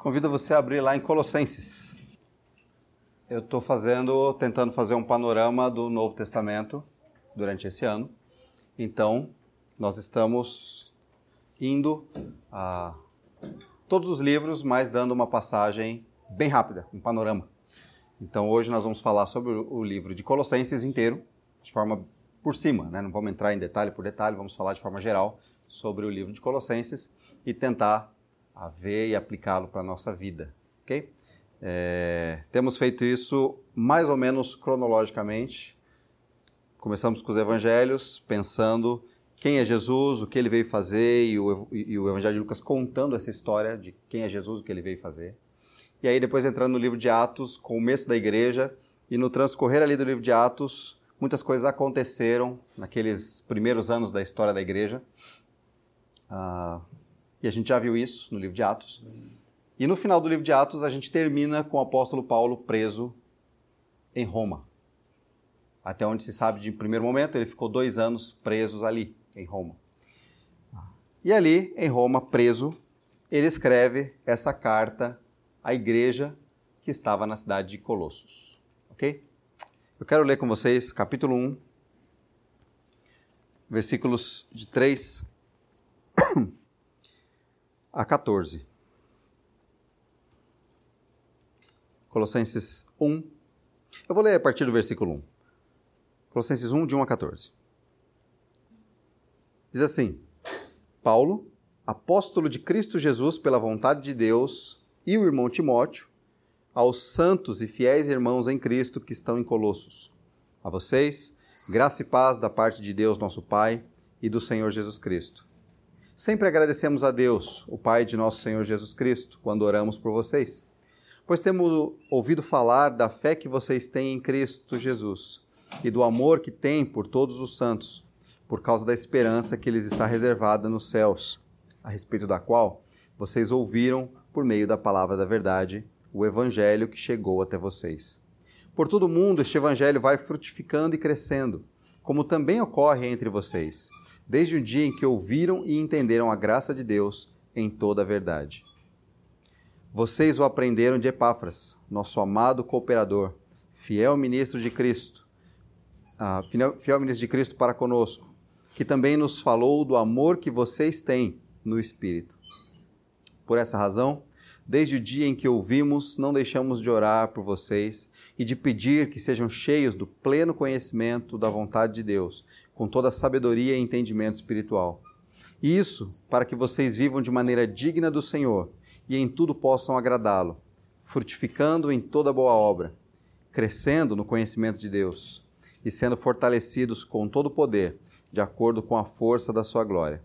Convido você a abrir lá em Colossenses. Eu estou fazendo, tentando fazer um panorama do Novo Testamento durante esse ano. Então, nós estamos indo a todos os livros, mas dando uma passagem bem rápida, um panorama. Então, hoje nós vamos falar sobre o livro de Colossenses inteiro, de forma por cima, né? não vamos entrar em detalhe por detalhe, vamos falar de forma geral sobre o livro de Colossenses e tentar a ver e aplicá-lo para a nossa vida, ok? É, temos feito isso mais ou menos cronologicamente. Começamos com os evangelhos, pensando quem é Jesus, o que ele veio fazer, e o, e o Evangelho de Lucas contando essa história de quem é Jesus, o que ele veio fazer. E aí, depois entrando no livro de Atos, começo da igreja, e no transcorrer ali do livro de Atos, muitas coisas aconteceram naqueles primeiros anos da história da igreja. Ah, e a gente já viu isso no livro de Atos. E no final do livro de Atos, a gente termina com o apóstolo Paulo preso em Roma. Até onde se sabe de primeiro momento, ele ficou dois anos preso ali, em Roma. E ali, em Roma, preso, ele escreve essa carta à igreja que estava na cidade de Colossos. Ok? Eu quero ler com vocês capítulo 1, versículos de 3 a 14. Colossenses 1. Eu vou ler a partir do versículo 1. Colossenses 1, de 1 a 14. Diz assim: Paulo, apóstolo de Cristo Jesus pela vontade de Deus, e o irmão Timóteo, aos santos e fiéis irmãos em Cristo que estão em Colossos. A vocês, graça e paz da parte de Deus, nosso Pai, e do Senhor Jesus Cristo. Sempre agradecemos a Deus, o Pai de nosso Senhor Jesus Cristo, quando oramos por vocês, pois temos ouvido falar da fé que vocês têm em Cristo Jesus e do amor que têm por todos os santos, por causa da esperança que lhes está reservada nos céus, a respeito da qual vocês ouviram por meio da palavra da verdade, o evangelho que chegou até vocês. Por todo o mundo este evangelho vai frutificando e crescendo, como também ocorre entre vocês desde o dia em que ouviram e entenderam a graça de Deus em toda a verdade. Vocês o aprenderam de Epáfras, nosso amado cooperador, fiel ministro de Cristo, uh, fiel ministro de Cristo para conosco, que também nos falou do amor que vocês têm no Espírito. Por essa razão, desde o dia em que ouvimos, não deixamos de orar por vocês e de pedir que sejam cheios do pleno conhecimento da vontade de Deus, com toda a sabedoria e entendimento espiritual. Isso para que vocês vivam de maneira digna do Senhor e em tudo possam agradá-lo, frutificando em toda boa obra, crescendo no conhecimento de Deus e sendo fortalecidos com todo o poder, de acordo com a força da sua glória,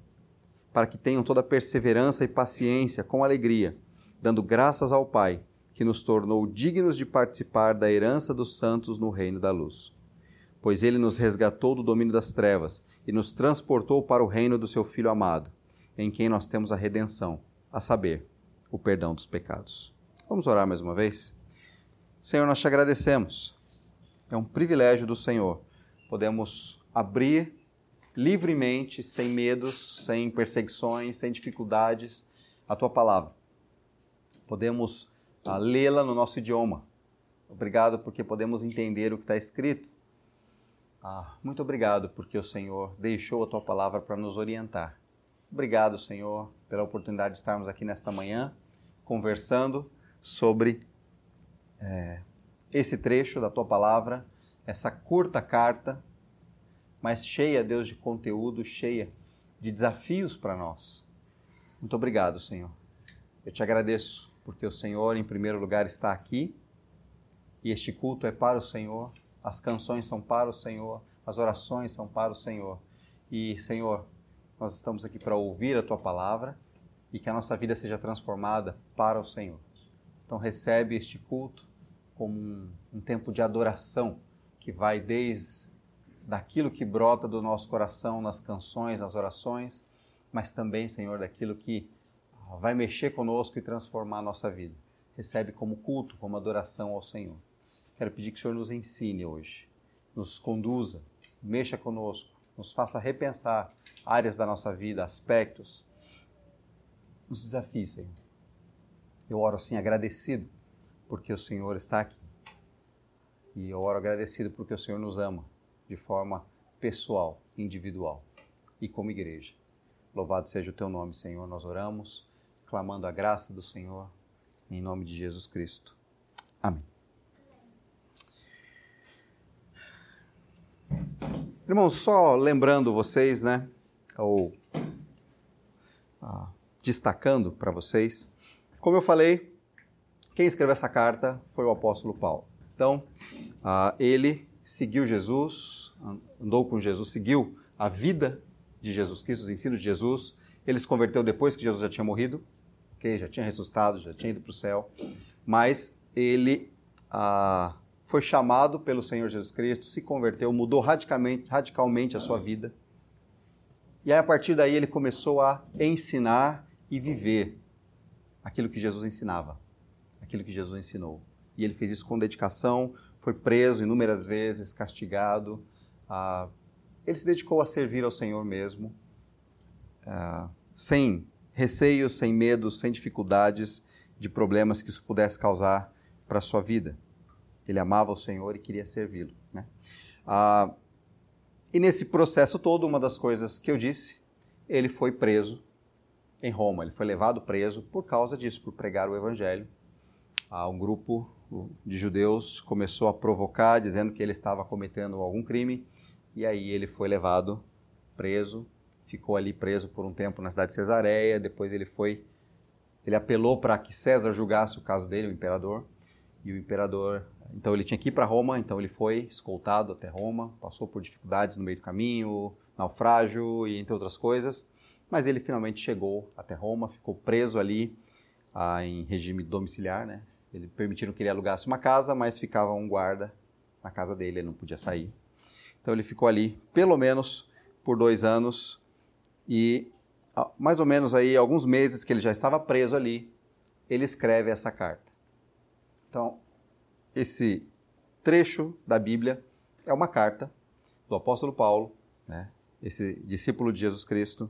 para que tenham toda perseverança e paciência com alegria, dando graças ao Pai, que nos tornou dignos de participar da herança dos santos no reino da luz pois ele nos resgatou do domínio das trevas e nos transportou para o reino do seu Filho amado, em quem nós temos a redenção, a saber, o perdão dos pecados. Vamos orar mais uma vez? Senhor, nós te agradecemos. É um privilégio do Senhor. Podemos abrir livremente, sem medos, sem perseguições, sem dificuldades, a tua palavra. Podemos uh, lê-la no nosso idioma. Obrigado porque podemos entender o que está escrito ah, muito obrigado porque o Senhor deixou a tua palavra para nos orientar. Obrigado, Senhor, pela oportunidade de estarmos aqui nesta manhã conversando sobre é, esse trecho da tua palavra, essa curta carta, mas cheia, Deus, de conteúdo, cheia de desafios para nós. Muito obrigado, Senhor. Eu te agradeço porque o Senhor, em primeiro lugar, está aqui e este culto é para o Senhor as canções são para o Senhor, as orações são para o Senhor. E, Senhor, nós estamos aqui para ouvir a tua palavra e que a nossa vida seja transformada para o Senhor. Então, recebe este culto como um, um tempo de adoração que vai desde daquilo que brota do nosso coração nas canções, nas orações, mas também, Senhor, daquilo que vai mexer conosco e transformar a nossa vida. Recebe como culto, como adoração ao Senhor. Quero pedir que o Senhor nos ensine hoje, nos conduza, mexa conosco, nos faça repensar áreas da nossa vida, aspectos. Nos desafie, Senhor. Eu oro assim agradecido porque o Senhor está aqui. E eu oro agradecido porque o Senhor nos ama de forma pessoal, individual e como igreja. Louvado seja o teu nome, Senhor. Nós oramos, clamando a graça do Senhor, em nome de Jesus Cristo. Amém. Irmãos, só lembrando vocês, né, ou ah, destacando para vocês, como eu falei, quem escreveu essa carta foi o apóstolo Paulo. Então, ah, ele seguiu Jesus, andou com Jesus, seguiu a vida de Jesus Cristo, os ensinos de Jesus. Ele se converteu depois que Jesus já tinha morrido, okay? já tinha ressuscitado, já tinha ido para o céu. Mas ele ah, foi chamado pelo Senhor Jesus Cristo, se converteu, mudou radicalmente, radicalmente a sua vida. E aí, a partir daí, ele começou a ensinar e viver aquilo que Jesus ensinava, aquilo que Jesus ensinou. E ele fez isso com dedicação, foi preso inúmeras vezes, castigado. Ah, ele se dedicou a servir ao Senhor mesmo, ah, sem receios, sem medos, sem dificuldades de problemas que isso pudesse causar para a sua vida. Ele amava o Senhor e queria servi-lo. Né? Ah, e nesse processo todo, uma das coisas que eu disse, ele foi preso em Roma. Ele foi levado preso por causa disso, por pregar o Evangelho. Ah, um grupo de judeus começou a provocar, dizendo que ele estava cometendo algum crime, e aí ele foi levado preso, ficou ali preso por um tempo na cidade de Cesareia, depois ele foi ele apelou para que César julgasse o caso dele, o imperador, e o imperador, então ele tinha que ir para Roma, então ele foi escoltado até Roma, passou por dificuldades no meio do caminho, naufrágio e entre outras coisas, mas ele finalmente chegou até Roma, ficou preso ali ah, em regime domiciliar, né? Ele permitiram que ele alugasse uma casa, mas ficava um guarda na casa dele, ele não podia sair. Então ele ficou ali pelo menos por dois anos e mais ou menos aí alguns meses que ele já estava preso ali, ele escreve essa carta. Então, esse trecho da Bíblia é uma carta do apóstolo Paulo, né, esse discípulo de Jesus Cristo,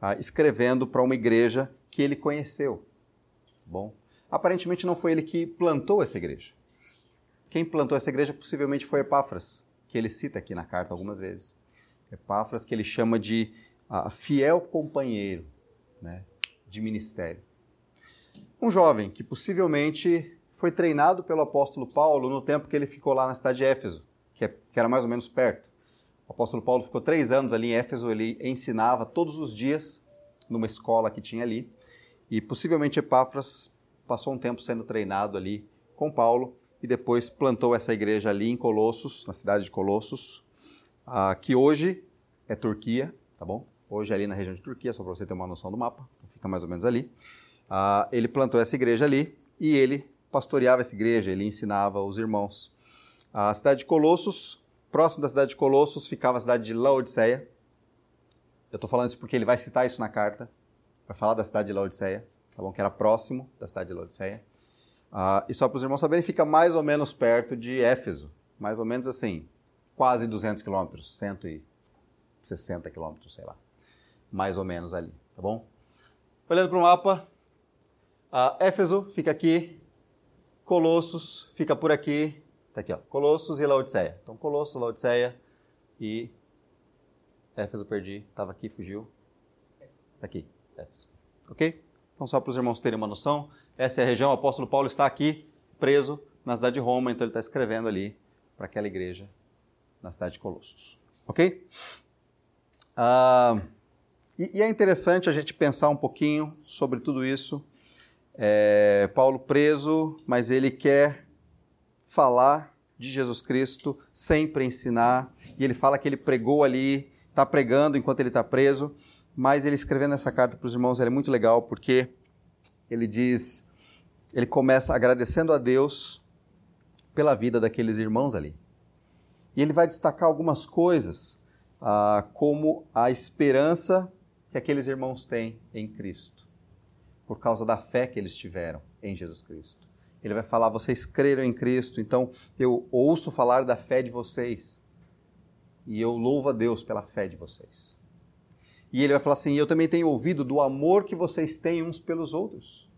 ah, escrevendo para uma igreja que ele conheceu. Bom, aparentemente não foi ele que plantou essa igreja. Quem plantou essa igreja possivelmente foi Epáfras, que ele cita aqui na carta algumas vezes. Epáfras que ele chama de a fiel companheiro né, de ministério. Um jovem que possivelmente foi treinado pelo apóstolo Paulo no tempo que ele ficou lá na cidade de Éfeso, que, é, que era mais ou menos perto. O apóstolo Paulo ficou três anos ali em Éfeso, ele ensinava todos os dias numa escola que tinha ali, e possivelmente Epáfras passou um tempo sendo treinado ali com Paulo e depois plantou essa igreja ali em Colossos, na cidade de Colossos, uh, que hoje é Turquia, tá bom? hoje ali na região de Turquia, só para você ter uma noção do mapa, fica mais ou menos ali. Ah, ele plantou essa igreja ali e ele pastoreava essa igreja, ele ensinava os irmãos. A cidade de Colossos, próximo da cidade de Colossos, ficava a cidade de Laodiceia. Eu estou falando isso porque ele vai citar isso na carta, vai falar da cidade de Laodiceia, tá bom? que era próximo da cidade de Laodiceia. Ah, e só para os irmãos saberem, fica mais ou menos perto de Éfeso, mais ou menos assim, quase 200 quilômetros, 160 quilômetros, sei lá mais ou menos ali, tá bom? Olhando para o mapa, uh, Éfeso fica aqui, Colossos fica por aqui, tá aqui, ó, Colossos e Laodiceia. Então, Colossos, Laodiceia e Éfeso perdi, estava aqui, fugiu. Tá aqui, Éfeso. Ok? Então, só para os irmãos terem uma noção, essa é a região, o apóstolo Paulo está aqui, preso na cidade de Roma, então ele está escrevendo ali para aquela igreja na cidade de Colossos. Ok? Uh, e, e, é interessante a gente pensar um pouquinho sobre tudo isso. É, Paulo preso, mas ele quer falar de Jesus Cristo, sempre ensinar. E ele fala que ele pregou ali, está pregando enquanto ele está preso. Mas ele escrevendo essa carta para os irmãos é muito legal, porque ele diz, ele começa agradecendo a Deus pela vida daqueles irmãos ali. E ele vai destacar algumas coisas, ah, como a esperança que aqueles irmãos têm em Cristo, por causa da fé que eles tiveram em Jesus Cristo. Ele vai falar: vocês creram em Cristo, então eu ouço falar da fé de vocês e eu louvo a Deus pela fé de vocês. E ele vai falar assim: eu também tenho ouvido do amor que vocês têm uns pelos outros.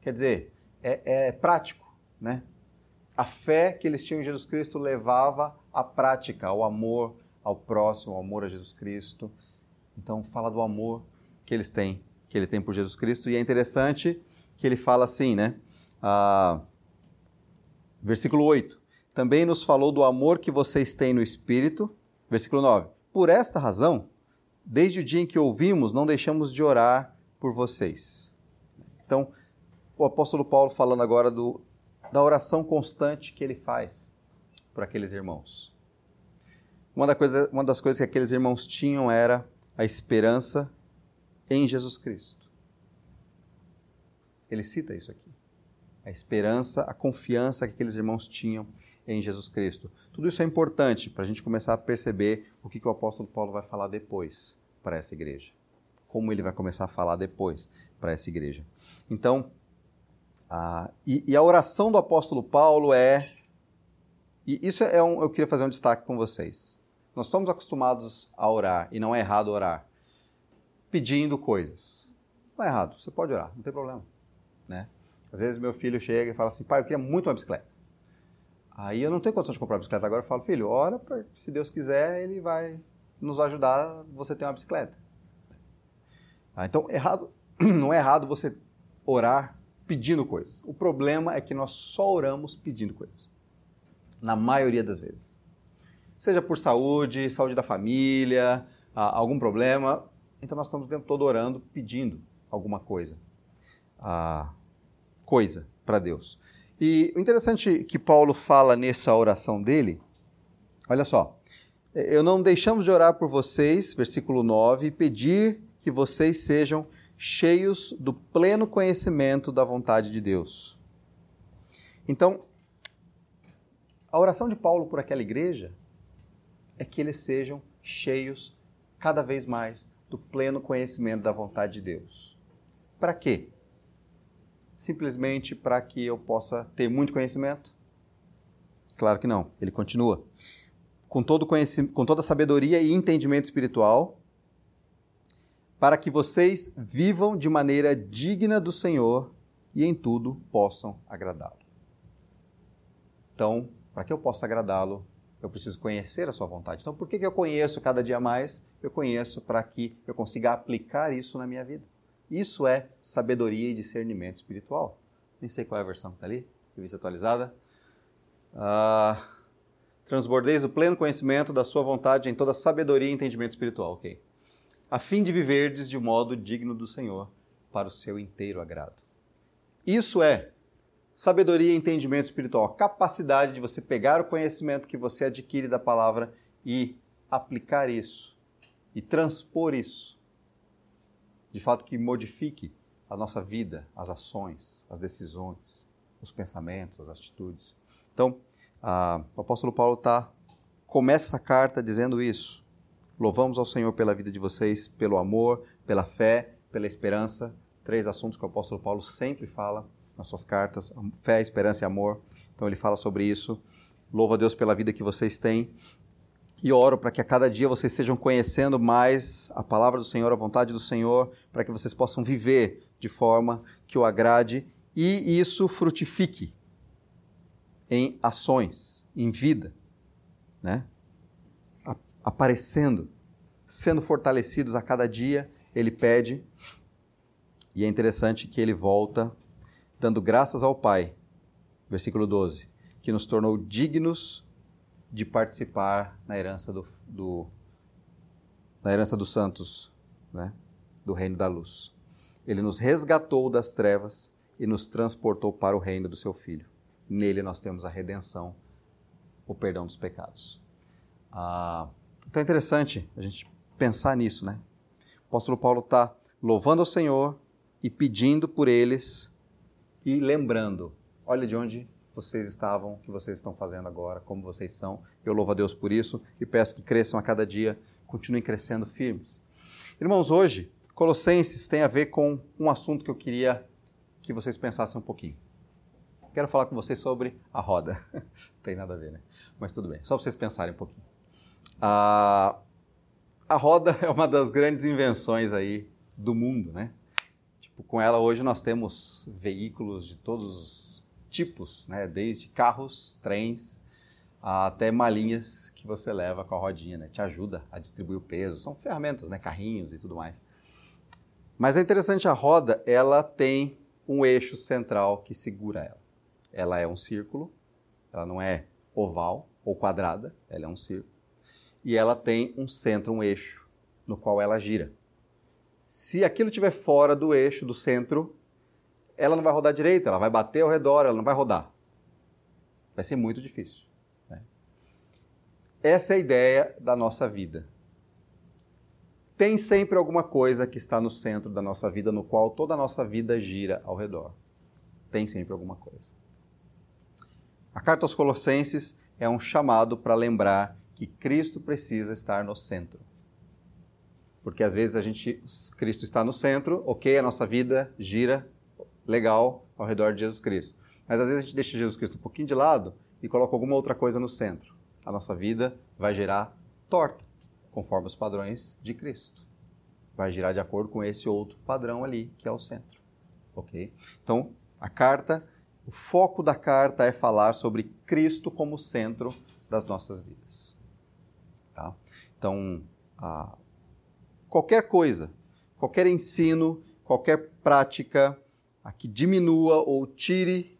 Quer dizer, é, é prático, né? A fé que eles tinham em Jesus Cristo levava à prática, ao amor ao próximo, ao amor a Jesus Cristo. Então, fala do amor que eles têm, que ele tem por Jesus Cristo. E é interessante que ele fala assim, né? Ah, versículo 8. Também nos falou do amor que vocês têm no Espírito. Versículo 9. Por esta razão, desde o dia em que ouvimos, não deixamos de orar por vocês. Então, o apóstolo Paulo falando agora do, da oração constante que ele faz por aqueles irmãos. Uma, da coisa, uma das coisas que aqueles irmãos tinham era a esperança em Jesus Cristo. Ele cita isso aqui. A esperança, a confiança que aqueles irmãos tinham em Jesus Cristo. Tudo isso é importante para a gente começar a perceber o que, que o apóstolo Paulo vai falar depois para essa igreja. Como ele vai começar a falar depois para essa igreja. Então, a, e, e, a oração do apóstolo Paulo é. E isso é um. Eu queria fazer um destaque com vocês. Nós estamos acostumados a orar, e não é errado orar, pedindo coisas. Não é errado, você pode orar, não tem problema. Né? Às vezes meu filho chega e fala assim: pai, eu queria muito uma bicicleta. Aí eu não tenho condição de comprar uma bicicleta agora. Eu falo, filho, ora, pra, se Deus quiser, Ele vai nos ajudar você ter uma bicicleta. Ah, então, errado, não é errado você orar pedindo coisas. O problema é que nós só oramos pedindo coisas. Na maioria das vezes. Seja por saúde, saúde da família, ah, algum problema. Então nós estamos o tempo todo orando, pedindo alguma coisa. Coisa para Deus. E o interessante que Paulo fala nessa oração dele, olha só. Eu não deixamos de orar por vocês, versículo 9, e pedir que vocês sejam cheios do pleno conhecimento da vontade de Deus. Então, a oração de Paulo por aquela igreja é que eles sejam cheios cada vez mais do pleno conhecimento da vontade de Deus. Para quê? simplesmente para que eu possa ter muito conhecimento? Claro que não. Ele continua. Com, todo com toda sabedoria e entendimento espiritual, para que vocês vivam de maneira digna do Senhor e em tudo possam agradá-lo. Então, para que eu possa agradá-lo, eu preciso conhecer a sua vontade. Então, por que eu conheço cada dia mais? Eu conheço para que eu consiga aplicar isso na minha vida. Isso é sabedoria e discernimento espiritual. Nem sei qual é a versão que está ali, revista atualizada. Ah, transbordeis o pleno conhecimento da sua vontade em toda sabedoria e entendimento espiritual. Ok. A fim de viverdes de modo digno do Senhor, para o seu inteiro agrado. Isso é sabedoria e entendimento espiritual, capacidade de você pegar o conhecimento que você adquire da palavra e aplicar isso e transpor isso de fato que modifique a nossa vida, as ações, as decisões, os pensamentos, as atitudes. Então, a, o apóstolo Paulo tá, começa essa carta dizendo isso. Louvamos ao Senhor pela vida de vocês, pelo amor, pela fé, pela esperança. Três assuntos que o apóstolo Paulo sempre fala nas suas cartas: fé, esperança e amor. Então ele fala sobre isso. Louvo a Deus pela vida que vocês têm e oro para que a cada dia vocês estejam conhecendo mais a palavra do Senhor, a vontade do Senhor, para que vocês possam viver de forma que o agrade e isso frutifique em ações, em vida, né? Aparecendo, sendo fortalecidos a cada dia, ele pede. E é interessante que ele volta dando graças ao Pai, versículo 12, que nos tornou dignos de participar na herança do, do na herança dos santos, né? do reino da luz. Ele nos resgatou das trevas e nos transportou para o reino do seu Filho. Nele nós temos a redenção, o perdão dos pecados. Ah, então é interessante a gente pensar nisso, né? O apóstolo Paulo está louvando ao Senhor e pedindo por eles e lembrando, olha de onde vocês estavam, o que vocês estão fazendo agora, como vocês são. Eu louvo a Deus por isso e peço que cresçam a cada dia, continuem crescendo firmes. Irmãos, hoje, Colossenses tem a ver com um assunto que eu queria que vocês pensassem um pouquinho. Quero falar com vocês sobre a roda. Não tem nada a ver, né? Mas tudo bem, só para vocês pensarem um pouquinho. A, roda é uma das grandes invenções aí do mundo, né? Com ela hoje nós temos veículos de todos os tipos, né? desde carros, trens, até malinhas que você leva com a rodinha, né? te ajuda a distribuir o peso. São ferramentas, né? carrinhos e tudo mais. Mas é interessante, a roda ela tem um eixo central que segura ela. Ela é um círculo, ela não é oval ou quadrada, ela é um círculo. E ela tem um centro, um eixo, no qual ela gira. Se aquilo estiver fora do eixo, do centro, ela não vai rodar direito, ela vai bater ao redor, ela não vai rodar. Vai ser muito difícil. Né? Essa é a ideia da nossa vida. Tem sempre alguma coisa que está no centro da nossa vida, no qual toda a nossa vida gira ao redor. Tem sempre alguma coisa. A carta aos Colossenses é um chamado para lembrar que Cristo precisa estar no centro. Porque às vezes a gente, Cristo está no centro, ok, a nossa vida gira legal ao redor de Jesus Cristo. Mas às vezes a gente deixa Jesus Cristo um pouquinho de lado e coloca alguma outra coisa no centro. A nossa vida vai girar torta, conforme os padrões de Cristo. Vai girar de acordo com esse outro padrão ali, que é o centro. Ok? Então, a carta, o foco da carta é falar sobre Cristo como centro das nossas vidas. Tá? Então, a qualquer coisa, qualquer ensino, qualquer prática a que diminua ou tire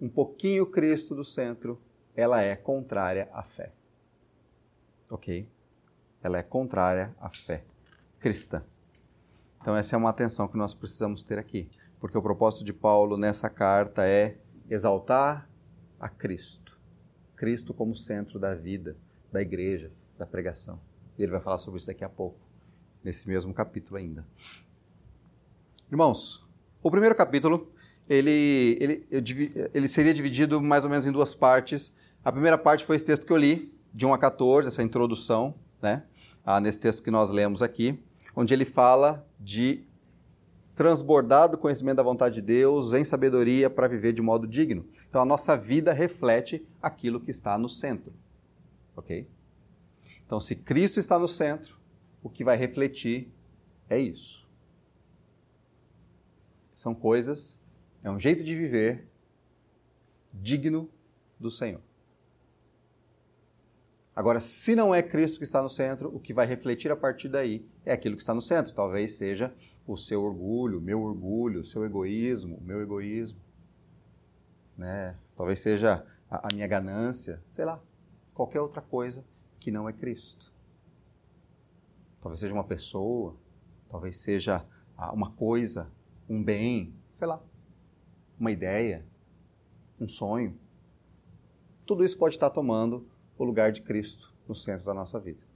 um pouquinho Cristo do centro, ela é contrária à fé. Ok? Ela é contrária à fé cristã. Então, essa é uma atenção que nós precisamos ter aqui, porque o propósito de Paulo nessa carta é exaltar a Cristo. Cristo como centro da vida, da igreja, da pregação. E ele vai falar sobre isso daqui a pouco nesse mesmo capítulo ainda. Irmãos, o primeiro capítulo ele, ele, ele seria dividido mais ou menos em duas partes. A primeira parte foi esse texto que eu li, de 1 a 14, essa introdução, né? Nesse texto que nós lemos aqui, onde ele fala de transbordar do conhecimento da vontade de Deus em sabedoria para viver de modo digno. Então a nossa vida reflete aquilo que está no centro. Ok? Então, se Cristo está no centro, o que vai refletir é isso. São coisas, é um jeito de viver digno do Senhor. Agora, se não é Cristo que está no centro, o que vai refletir a partir daí é aquilo que está no centro. Talvez seja o seu orgulho, o meu orgulho, o seu egoísmo, o meu egoísmo. Né? Talvez seja a, a minha ganância, sei lá, qualquer outra coisa que não é Cristo. Talvez seja uma pessoa, talvez seja ah, uma coisa, um bem, sei lá, uma ideia, um sonho. Tudo isso pode estar tomando o lugar de Cristo no centro da nossa vida.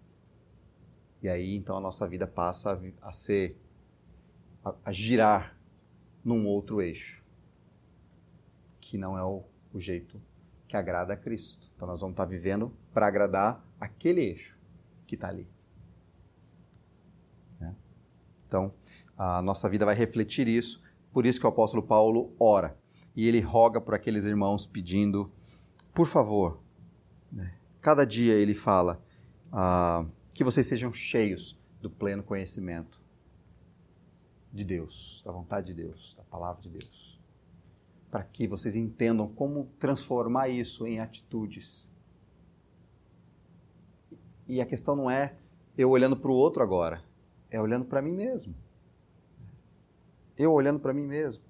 E aí então a nossa vida passa a, ser, a, a, girar num outro eixo, que não é o, o jeito que agrada a Cristo. Então nós vamos estar vivendo para agradar aquele eixo que está ali. Então, a nossa vida vai refletir isso. Por isso que o apóstolo Paulo ora. E ele roga por aqueles irmãos pedindo, por favor, né? cada dia ele fala ah, que vocês sejam cheios do pleno conhecimento de Deus, da vontade de Deus, da palavra de Deus. Para que vocês entendam como transformar isso em atitudes. E a questão não é eu olhando para o outro agora, é olhando para mim mesmo. Eu olhando para mim mesmo.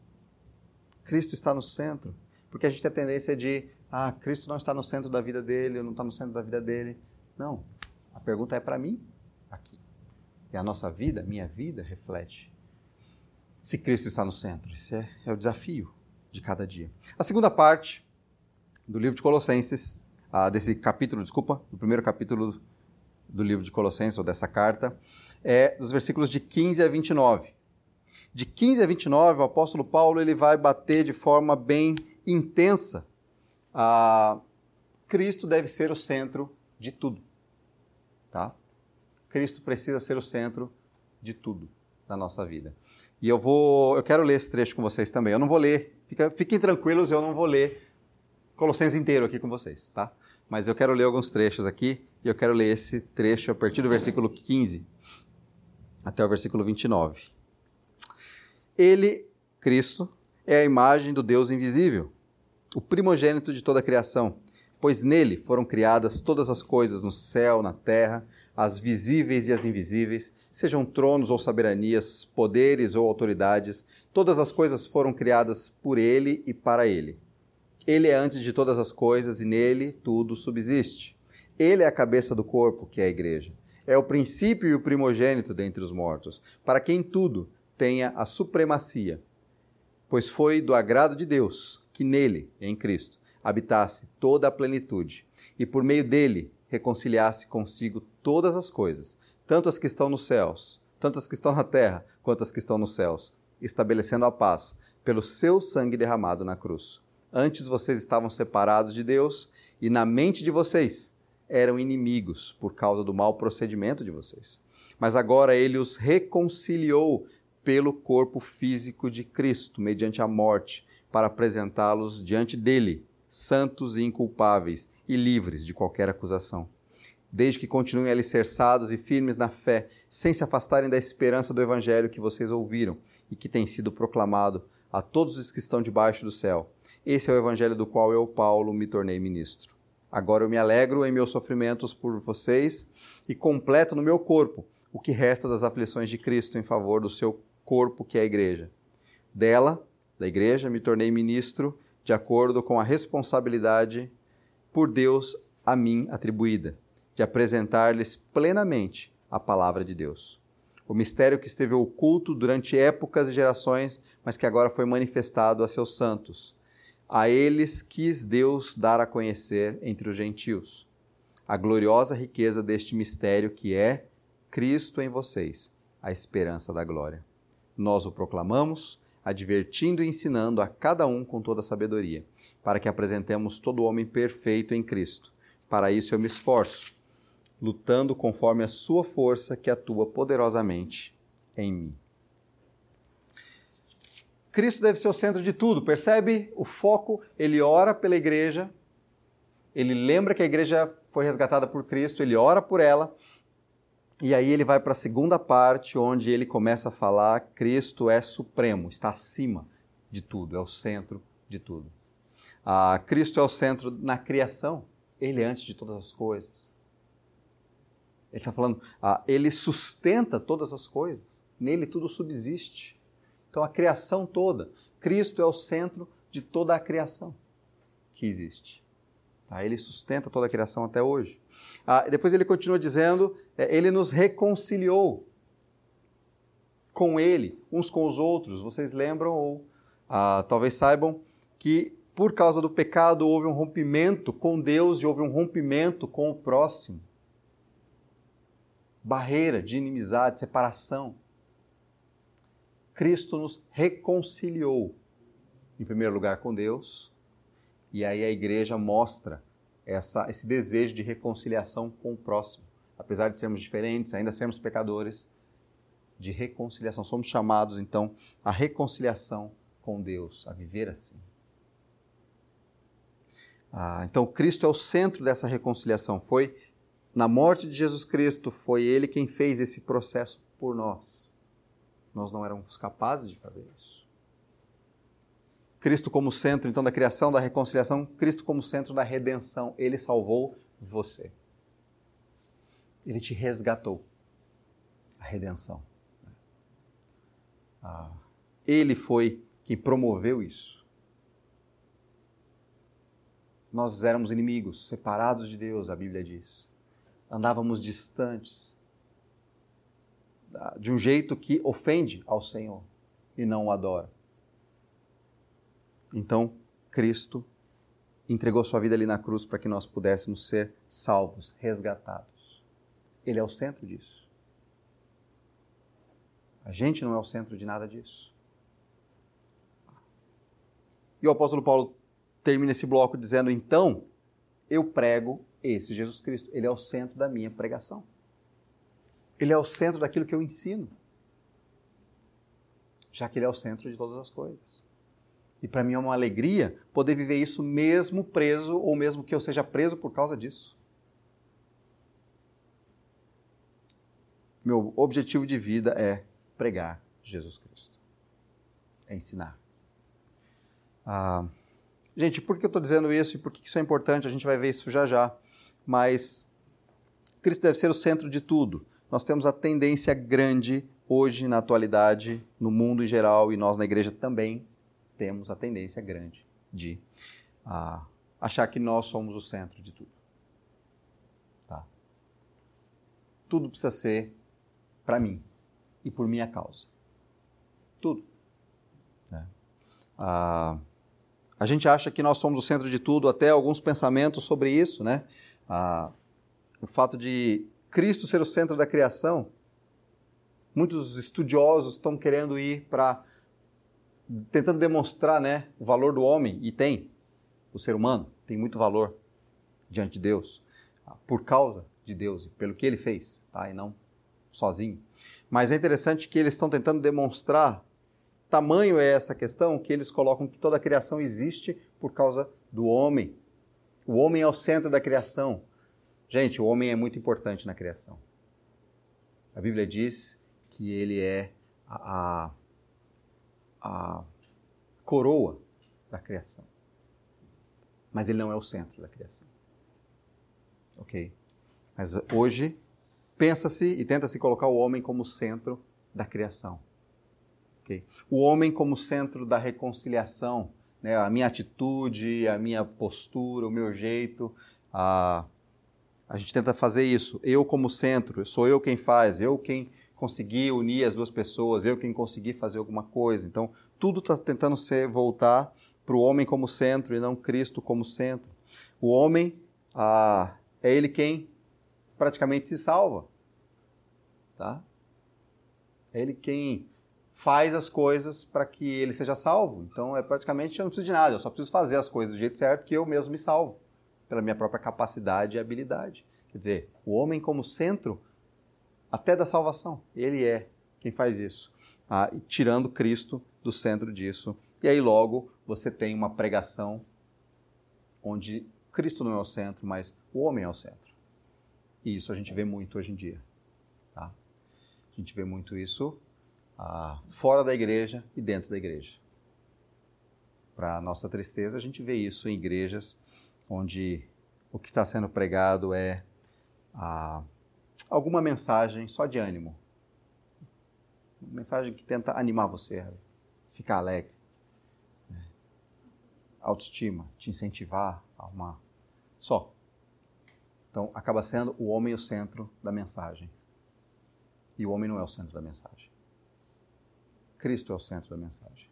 Cristo está no centro. Porque a gente tem a tendência de, ah, Cristo não está no centro da vida dele, eu não está no centro da vida dele. Não. A pergunta é para mim aqui. E a nossa vida, minha vida, reflete se Cristo está no centro. Esse é, é o desafio de cada dia. A segunda parte do livro de Colossenses, ah, desse capítulo, desculpa, do primeiro capítulo do livro de Colossenses, ou dessa carta, é dos versículos de 15 a 29. De 15 a 29, o apóstolo Paulo ele vai bater de forma bem intensa. a Cristo deve ser o centro de tudo. Tá? Cristo precisa ser o centro de tudo na nossa vida. E eu vou, eu quero ler esse trecho com vocês também. Eu não vou ler, fica, fiquem tranquilos, eu não vou ler Colossenses inteiro aqui com vocês, tá? Mas eu quero ler alguns trechos aqui e eu quero ler esse trecho a partir do versículo 15 até o versículo 29. Ele Cristo é a imagem do Deus invisível, o primogênito de toda a criação, pois nele foram criadas todas as coisas no céu, na terra, as visíveis e as invisíveis, sejam tronos ou soberanias, poderes ou autoridades, todas as coisas foram criadas por ele e para ele. Ele é antes de todas as coisas e nele tudo subsiste. Ele é a cabeça do corpo, que é a igreja. É o princípio e o primogênito dentre os mortos, para quem tudo tenha a supremacia. Pois foi do agrado de Deus que nele, em Cristo, habitasse toda a plenitude, e por meio dele reconciliasse consigo todas as coisas, tanto as que estão nos céus, tanto as que estão na terra, quanto as que estão nos céus, estabelecendo a paz pelo seu sangue derramado na cruz. Antes vocês estavam separados de Deus e na mente de vocês eram inimigos por causa do mau procedimento de vocês. Mas agora ele os reconciliou pelo corpo físico de Cristo, mediante a morte, para apresentá-los diante dele, santos e inculpáveis e livres de qualquer acusação. Desde que continuem alicerçados e firmes na fé, sem se afastarem da esperança do Evangelho que vocês ouviram e que tem sido proclamado a todos os que estão debaixo do céu. Esse é o Evangelho do qual eu, Paulo, me tornei ministro. Agora eu me alegro em meus sofrimentos por vocês e completo no meu corpo o que resta das aflições de Cristo em favor do seu corpo, que é a igreja. Dela, da igreja, me tornei ministro de acordo com a responsabilidade por Deus a mim atribuída, de apresentar-lhes plenamente a palavra de Deus. O mistério que esteve oculto durante épocas e gerações, mas que agora foi manifestado a seus santos. A eles quis Deus dar a conhecer entre os gentios a gloriosa riqueza deste mistério que é Cristo em vocês, a esperança da glória. Nós o proclamamos, advertindo e ensinando a cada um com toda sabedoria para que apresentemos todo homem perfeito em Cristo. Para isso eu me esforço, lutando conforme a sua força que atua poderosamente em mim. Cristo deve ser o centro de tudo, percebe o foco? Ele ora pela igreja, ele lembra que a igreja foi resgatada por Cristo, ele ora por ela, e aí ele vai para a segunda parte, onde ele começa a falar: Cristo é supremo, está acima de tudo, é o centro de tudo. Ah, Cristo é o centro na criação, Ele é antes de todas as coisas. Ele está falando, ah, Ele sustenta todas as coisas, nele tudo subsiste. Então a criação toda, Cristo é o centro de toda a criação que existe. Tá? Ele sustenta toda a criação até hoje. Ah, depois ele continua dizendo, é, Ele nos reconciliou com Ele, uns com os outros. Vocês lembram ou ah, talvez saibam que por causa do pecado, houve um rompimento com Deus e houve um rompimento com o próximo. Barreira de inimizade, separação. Cristo nos reconciliou, em primeiro lugar, com Deus, e aí a igreja mostra essa, esse desejo de reconciliação com o próximo. Apesar de sermos diferentes, ainda sermos pecadores, de reconciliação. Somos chamados, então, à reconciliação com Deus, a viver assim. Ah, então, Cristo é o centro dessa reconciliação. Foi na morte de Jesus Cristo, foi Ele quem fez esse processo por nós. Nós não éramos capazes de fazer isso. Cristo como centro, então, da criação, da reconciliação, Cristo como centro da redenção. Ele salvou você. Ele te resgatou. A redenção. Ah, ele foi quem promoveu isso nós éramos inimigos, separados de Deus, a Bíblia diz. Andávamos distantes, de um jeito que ofende ao Senhor e não o adora. Então, Cristo entregou sua vida ali na cruz para que nós pudéssemos ser salvos, resgatados. Ele é o centro disso. A gente não é o centro de nada disso. E o apóstolo Paulo termina esse bloco dizendo: então, eu prego esse Jesus Cristo. Ele é o centro da minha pregação. Ele é o centro daquilo que eu ensino. Já que ele é o centro de todas as coisas. E para mim é uma alegria poder viver isso mesmo preso, ou mesmo que eu seja preso por causa disso. Meu objetivo de vida é pregar Jesus Cristo. é ensinar. Ah, gente, por que eu estou dizendo isso e por que isso é importante? A gente vai ver isso já já. Mas Cristo deve ser o centro de tudo. Nós temos a tendência grande hoje, na atualidade, no mundo em geral, e nós na igreja também temos a tendência grande de ah, achar que nós somos o centro de tudo. Tá? Tudo precisa ser para mim e por minha causa. Tudo. É. Ah, a gente acha que nós somos o centro de tudo, até alguns pensamentos sobre isso, né? Ah, o fato de Cristo ser o centro da criação. Muitos estudiosos estão querendo ir para tentando demonstrar, né, o valor do homem e tem. O ser humano tem muito valor diante de Deus por causa de Deus, pelo que ele fez, tá? E não sozinho. Mas é interessante que eles estão tentando demonstrar tamanho é essa questão que eles colocam que toda a criação existe por causa do homem. O homem é o centro da criação. Gente, o homem é muito importante na criação. A Bíblia diz que ele é a, a, a coroa da criação. Mas ele não é o centro da criação. Ok? Mas hoje pensa-se e tenta-se colocar o homem como centro da criação. Okay? O homem como centro da reconciliação, né? a minha atitude, a minha postura, o meu jeito. A, a gente tenta fazer isso. Eu como centro, sou eu quem faz, eu quem consegui unir as duas pessoas, eu quem consegui fazer alguma coisa. Então, tudo está tentando ser voltar para o homem como centro e não Cristo como centro. O homem ah, é ele quem praticamente se salva. Tá? É ele quem faz as coisas para que ele seja salvo. Então, é praticamente eu não preciso de nada, eu só preciso fazer as coisas do jeito certo que eu mesmo me salvo, pela minha própria capacidade e habilidade. Quer dizer, o homem como centro até da salvação, ele é quem faz isso, ah, tirando Cristo do centro disso. E aí logo você tem uma pregação onde Cristo não é o centro, mas o homem é o centro. E isso a gente vê muito hoje em dia. Tá? A gente vê muito isso ah, fora da igreja e dentro da igreja. Para nossa tristeza, a gente vê isso em igrejas onde o que está sendo pregado é ah, alguma mensagem só de ânimo. Uma mensagem que tenta animar você, ficar alegre. Né? Autoestima, te incentivar a uma. Só. Então, acaba sendo o homem o centro da mensagem. E o homem não é o centro da mensagem. Cristo é o centro da mensagem.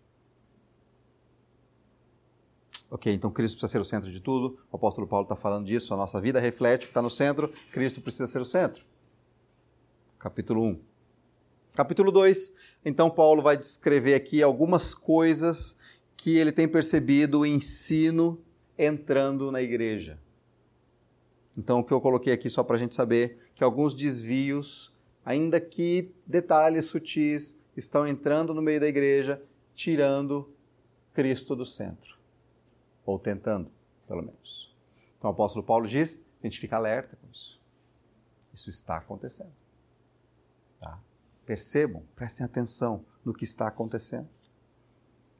Ok, então Cristo precisa ser o centro de tudo. O apóstolo Paulo está falando disso. A nossa vida reflete o que está no centro. Cristo precisa ser o centro. Capítulo 1. Capítulo 2. Então, Paulo vai descrever aqui algumas coisas que ele tem percebido o ensino entrando na igreja. Então, o que eu coloquei aqui só para a gente saber que alguns desvios, ainda que detalhes sutis, estão entrando no meio da igreja, tirando Cristo do centro. Ou tentando, pelo menos. Então, o apóstolo Paulo diz: a gente fica alerta com isso. Isso está acontecendo. Tá? Percebam, prestem atenção no que está acontecendo.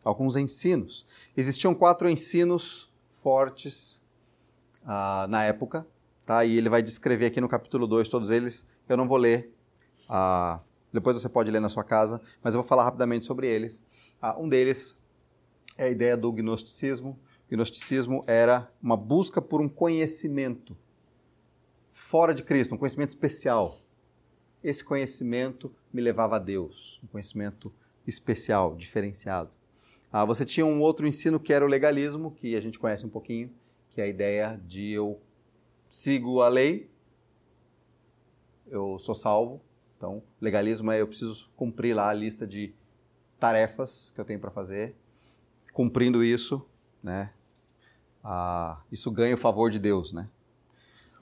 Alguns ensinos. Existiam quatro ensinos fortes ah, na época Tá? E ele vai descrever aqui no capítulo 2 todos eles. Eu não vou ler, ah, depois você pode ler na sua casa, mas eu vou falar rapidamente sobre eles. Ah, um deles é a ideia do gnosticismo. O gnosticismo era uma busca por um conhecimento fora de Cristo, um conhecimento especial. Esse conhecimento me levava a Deus, um conhecimento especial, diferenciado. Ah, você tinha um outro ensino que era o legalismo, que a gente conhece um pouquinho, que é a ideia de eu sigo a lei, eu sou salvo. Então, legalismo é eu preciso cumprir lá a lista de tarefas que eu tenho para fazer. Cumprindo isso, né, ah, isso ganha o favor de Deus, né?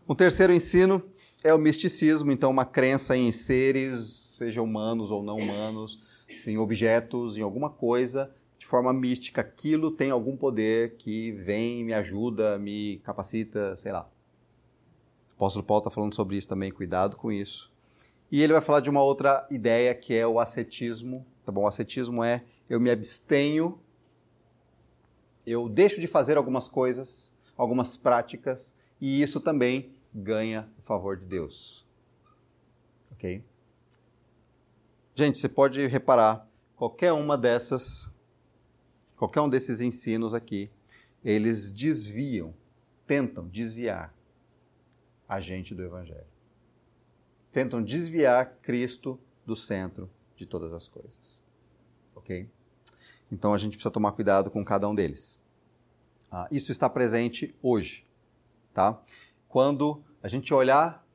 Um terceiro ensino é o misticismo, então uma crença em seres, seja humanos ou não humanos, em objetos, em alguma coisa, de forma mística. Aquilo tem algum poder que vem, me ajuda, me capacita, sei lá. O apóstolo Paulo está falando sobre isso também, cuidado com isso. E ele vai falar de uma outra ideia que é o ascetismo Tá bom? O ascetismo é eu me abstenho, eu deixo de fazer algumas coisas, algumas práticas, e isso também ganha o favor de Deus. Ok? Gente, você pode reparar, qualquer uma dessas, qualquer um desses ensinos aqui, eles desviam, tentam desviar a gente do Evangelho. Tentam desviar Cristo do centro de todas as coisas. Ok? Então a gente precisa tomar cuidado com cada um deles. Ah, isso está presente hoje, tá? Quando a gente olhar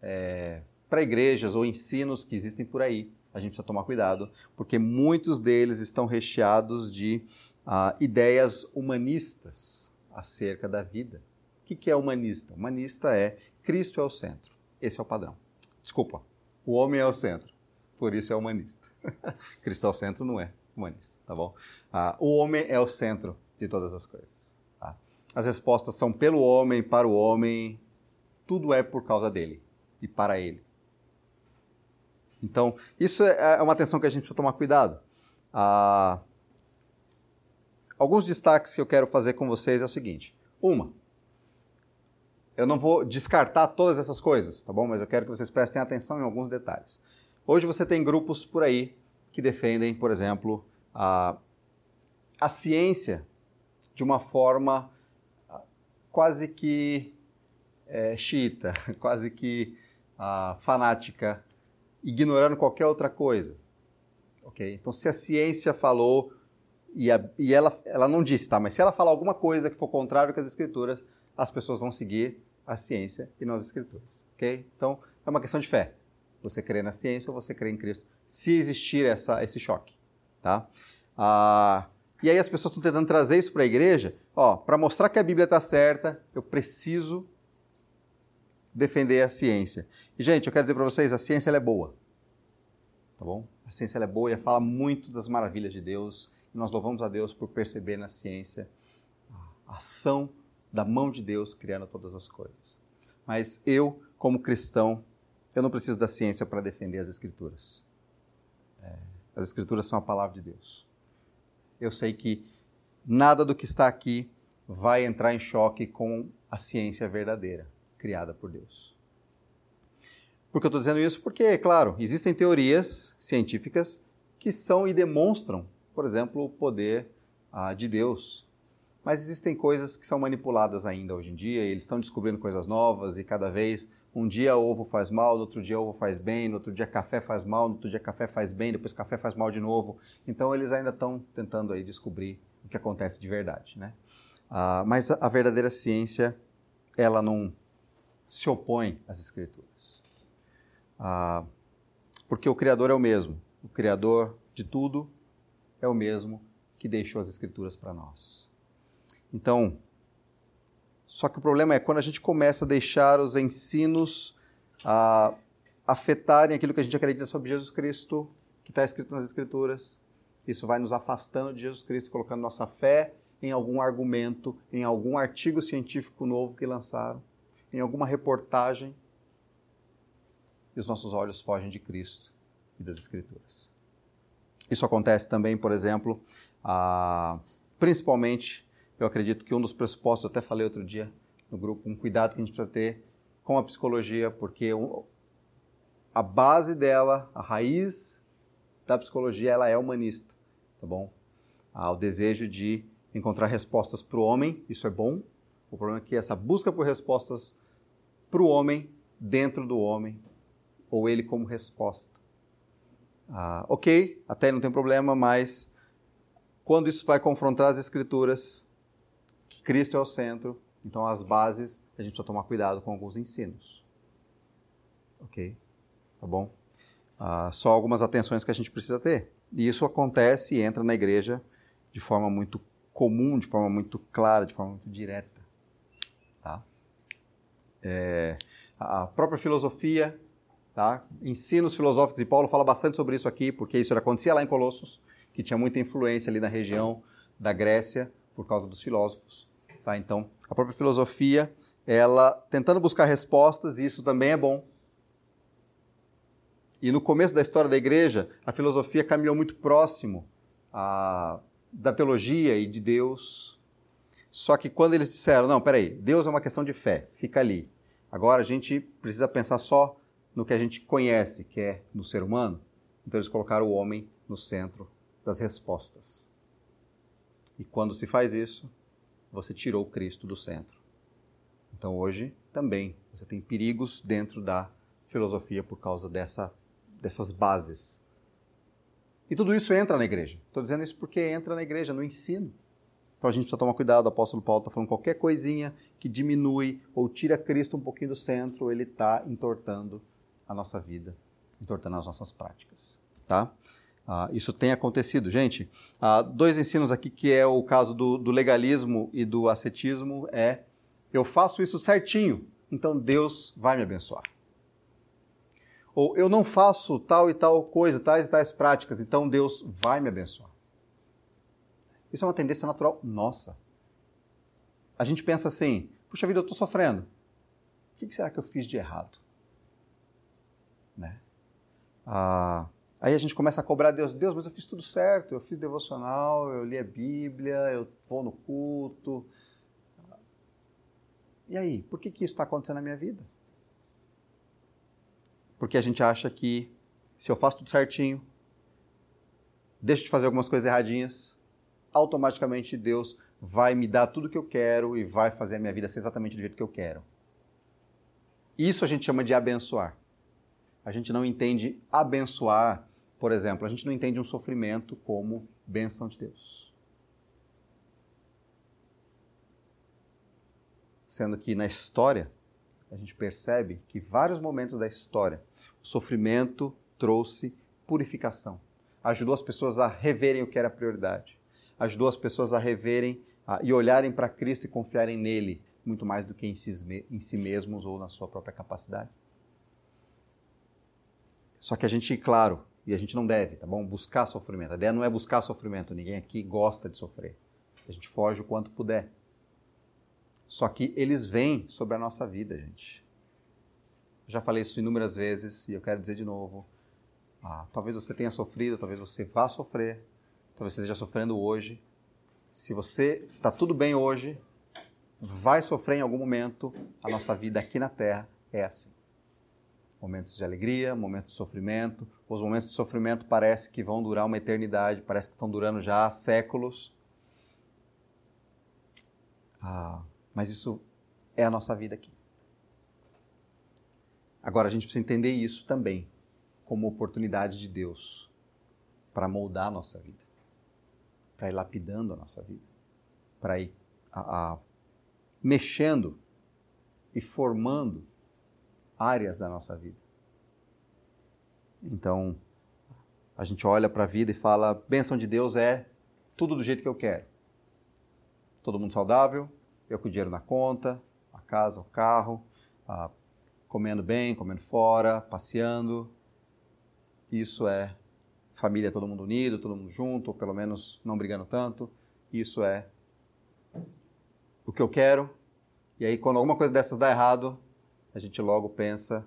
é, para igrejas ou ensinos que existem por aí, a gente precisa tomar cuidado, porque muitos deles estão recheados de ah, ideias humanistas acerca da vida. O que é humanista? Humanista é Cristo é o centro. Esse é o padrão. Desculpa, o homem é o centro, por isso é humanista. Cristo é o centro não é humanista, tá bom? Ah, o homem é o centro de todas as coisas. Tá? As respostas são pelo homem, para o homem, tudo é por causa dele e para ele. Então, isso é, é uma atenção que a gente precisa tomar cuidado. Ah, alguns destaques que eu quero fazer com vocês é o seguinte: uma, eu não vou descartar todas essas coisas, tá bom? Mas eu quero que vocês prestem atenção em alguns detalhes. Hoje você tem grupos por aí que defendem, por exemplo, a, a ciência de uma forma ah, quase que é, xiita, quase que ah, fanática ignorando qualquer outra coisa. Ok? Então, se a ciência falou e, a, e ela, ela não disse, tá? Mas se ela falar alguma coisa que for contrário com as escrituras, as pessoas vão seguir a ciência e não as escrituras. Ok? Então, é uma questão de fé. Você crê na ciência ou você crê em Cristo, se existir essa, esse choque. Tá? Ah, e aí as pessoas estão tentando trazer isso para a igreja. Ó, para mostrar que a Bíblia está certa, eu preciso defender a ciência. E, gente, eu quero dizer para vocês, a ciência é boa. Tá bom? A ciência é boa e fala muito das maravilhas de Deus. E nós louvamos a Deus por perceber na ciência a ação da mão de Deus criando todas as coisas. Mas eu, como cristão, eu não preciso da ciência para defender as Escrituras. É, as Escrituras são a palavra de Deus. Eu sei que nada do que está aqui vai entrar em choque com a ciência verdadeira criada por Deus. Por que eu estou dizendo isso? Porque, claro, existem teorias científicas que são e demonstram, por exemplo, o poder ah, de Deus. Mas existem coisas que são manipuladas ainda hoje em dia, e eles estão descobrindo coisas novas e cada vez um dia ovo faz mal, no outro dia ovo faz bem, no outro dia café faz mal, no outro dia café faz bem, depois café faz mal de novo. Então eles ainda estão tentando aí descobrir o que acontece de verdade, né? Ah, mas a, verdadeira ciência, ela não se opõe às Escrituras. Ah, porque o Criador é o mesmo. O Criador de tudo é o mesmo que deixou as Escrituras para nós. Então, só que o problema é quando a gente começa a deixar os ensinos ah, afetarem aquilo que a gente acredita sobre Jesus Cristo, que está escrito nas Escrituras. Isso vai nos afastando de Jesus Cristo, colocando nossa fé em algum argumento, em algum artigo científico novo que lançaram em alguma reportagem e os nossos olhos fogem de Cristo e das Escrituras. Isso acontece também, por exemplo, principalmente, eu acredito que um dos pressupostos, eu até falei outro dia no grupo, um cuidado que a gente precisa ter com a psicologia, porque a base dela, a raiz da psicologia, ela é humanista, tá bom? Há o desejo de encontrar respostas para o homem, isso é bom. O problema é que essa busca por respostas para o homem dentro do homem, ou ele como resposta. Ah, ok, até não tem problema, mas quando isso vai confrontar as Escrituras, Cristo é o centro, então as bases, a gente precisa tomar cuidado com alguns ensinos. Ok? Tá bom? Ah, só algumas atenções que a gente precisa ter. E isso acontece e entra na igreja de forma muito comum, de forma muito clara, de forma muito direta. Tá? é, a própria filosofia, tá? ensinos filosóficos, e Paulo fala bastante sobre isso aqui, porque isso acontecia lá em Colossos, que tinha muita influência ali na região da Grécia, por causa dos filósofos. Tá? Então, a própria filosofia, ela tentando buscar respostas, e isso também é bom. E no começo da história da igreja, a filosofia caminhou muito próximo a, da teologia e de Deus. Só que quando eles disseram, não, peraí, Deus é uma questão de fé, fica ali. Agora a gente precisa pensar só no que a gente conhece, que é no ser humano. Então eles colocaram o homem no centro das respostas. E quando se faz isso, você tirou Cristo do centro. Então hoje também você tem perigos dentro da filosofia por causa dessa, dessas bases. E tudo isso entra na igreja. Estou dizendo isso porque entra na igreja, no ensino. Então a gente precisa tomar cuidado. O apóstolo Paulo está falando qualquer coisinha que diminui ou tira Cristo um pouquinho do centro, ele está entortando a nossa vida, entortando as nossas práticas. Tá? Ah, isso tem acontecido. Gente, ah, dois ensinos aqui que é o caso do, do legalismo e do ascetismo é eu faço isso certinho, então Deus vai me abençoar. Ou eu não faço tal e tal coisa, tais e tais práticas, então Deus vai me abençoar. Isso é uma tendência natural nossa. A gente pensa assim: puxa vida, eu estou sofrendo. O que será que eu fiz de errado? Né? Ah, aí a gente começa a cobrar Deus: Deus, mas eu fiz tudo certo, eu fiz devocional, eu li a Bíblia, eu vou no culto, e aí, por que, que isso está acontecendo na minha vida? Porque a gente acha que se eu faço tudo certinho, deixo de fazer algumas coisas erradinhas, automaticamente Deus vai me dar tudo que eu quero e vai fazer a minha vida ser exatamente do jeito que eu quero. Isso a gente chama de abençoar. A gente não entende abençoar, por exemplo, a gente não entende um sofrimento como benção de Deus. Sendo que na história, a gente percebe que vários momentos da história, o sofrimento trouxe purificação. Ajudou as pessoas a reverem o que era prioridade. Ajudou as pessoas a reverem a, e olharem para Cristo e confiarem nele, muito mais do que em si, em si mesmos ou na sua própria capacidade. Só que a gente, claro, e a gente não deve, tá bom? Buscar sofrimento. A ideia não é buscar sofrimento, ninguém aqui gosta de sofrer. A gente foge o quanto puder. Só que eles vêm sobre a nossa vida, gente. Já falei isso inúmeras vezes e eu quero dizer de novo. Ah, talvez você tenha sofrido, talvez você vá sofrer, talvez você esteja sofrendo hoje. Se você está tudo bem hoje, vai sofrer em algum momento. A nossa vida aqui na Terra é assim. Momentos de alegria, momentos de sofrimento. Os momentos de sofrimento parece que vão durar uma eternidade, parece que estão durando já séculos. Ah, mas isso é a nossa vida aqui. Agora a gente precisa entender isso também como oportunidade de Deus para moldar a nossa vida, para ir lapidando a nossa vida, para ir a, a, mexendo e formando áreas da nossa vida. Então, a gente olha para a vida e fala: bênção de Deus é tudo do jeito que eu quero. Todo mundo saudável, eu com o dinheiro na conta, a casa, o carro, ah, comendo bem, comendo fora, passeando. Isso é família, todo mundo unido, todo mundo junto, ou pelo menos não brigando tanto. Isso é o que eu quero. E aí, quando alguma coisa dessas dá errado, a gente logo pensa: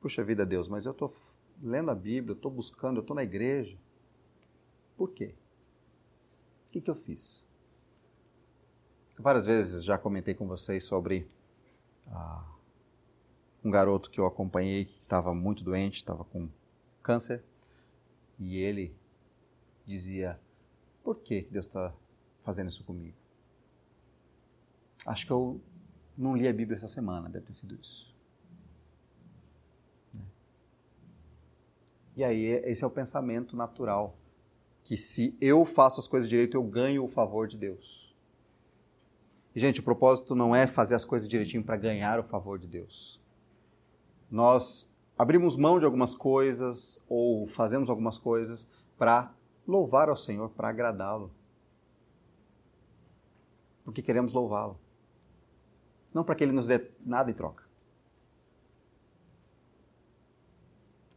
puxa vida, Deus, mas eu estou lendo a Bíblia, eu estou buscando, eu estou na igreja. Por quê? O que, que eu fiz? Várias vezes já comentei com vocês sobre ah, um garoto que eu acompanhei que estava muito doente, estava com câncer, e ele dizia: Por que Deus está fazendo isso comigo? Acho que eu não li a Bíblia essa semana, deve ter sido isso. E aí, esse é o pensamento natural. Que se eu faço as coisas direito, eu ganho o favor de Deus. E, gente, o propósito não é fazer as coisas direitinho para ganhar o favor de Deus. Nós abrimos mão de algumas coisas ou fazemos algumas coisas para louvar ao Senhor, para agradá-lo. Porque queremos louvá-lo. Não para que ele nos dê nada em troca.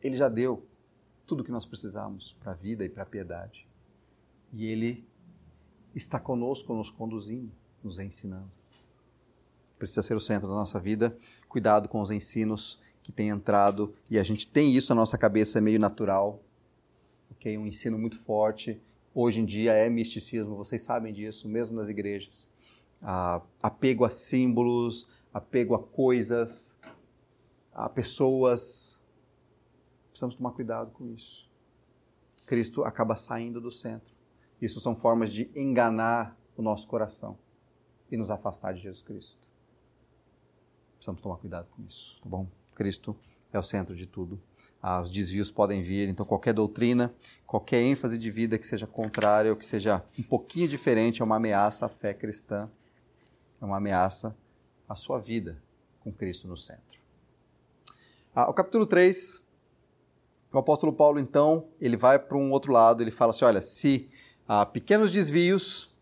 Ele já deu tudo o que nós precisamos para a vida e para a piedade. E ele está conosco, nos conduzindo nos ensinando. Precisa ser o centro da nossa vida. Cuidado com os ensinos que tem entrado e a gente tem isso na nossa cabeça meio natural, ok? Um ensino muito forte. Hoje em dia é misticismo, vocês sabem disso, mesmo nas igrejas. Ah, apego a símbolos, apego a coisas, a pessoas. Precisamos tomar cuidado com isso. Cristo acaba saindo do centro. Isso são formas de enganar o nosso coração e nos afastar de Jesus Cristo. Precisamos tomar cuidado com isso, tá bom? Cristo é o centro de tudo. Ah, os desvios podem vir, então qualquer doutrina, qualquer ênfase de vida que seja contrária ou que seja um pouquinho diferente é uma ameaça à fé cristã, é uma ameaça à sua vida com Cristo no centro. Ah, o capítulo 3 o apóstolo Paulo, então, ele vai para um outro lado, ele fala assim: olha, se há pequenos desvios,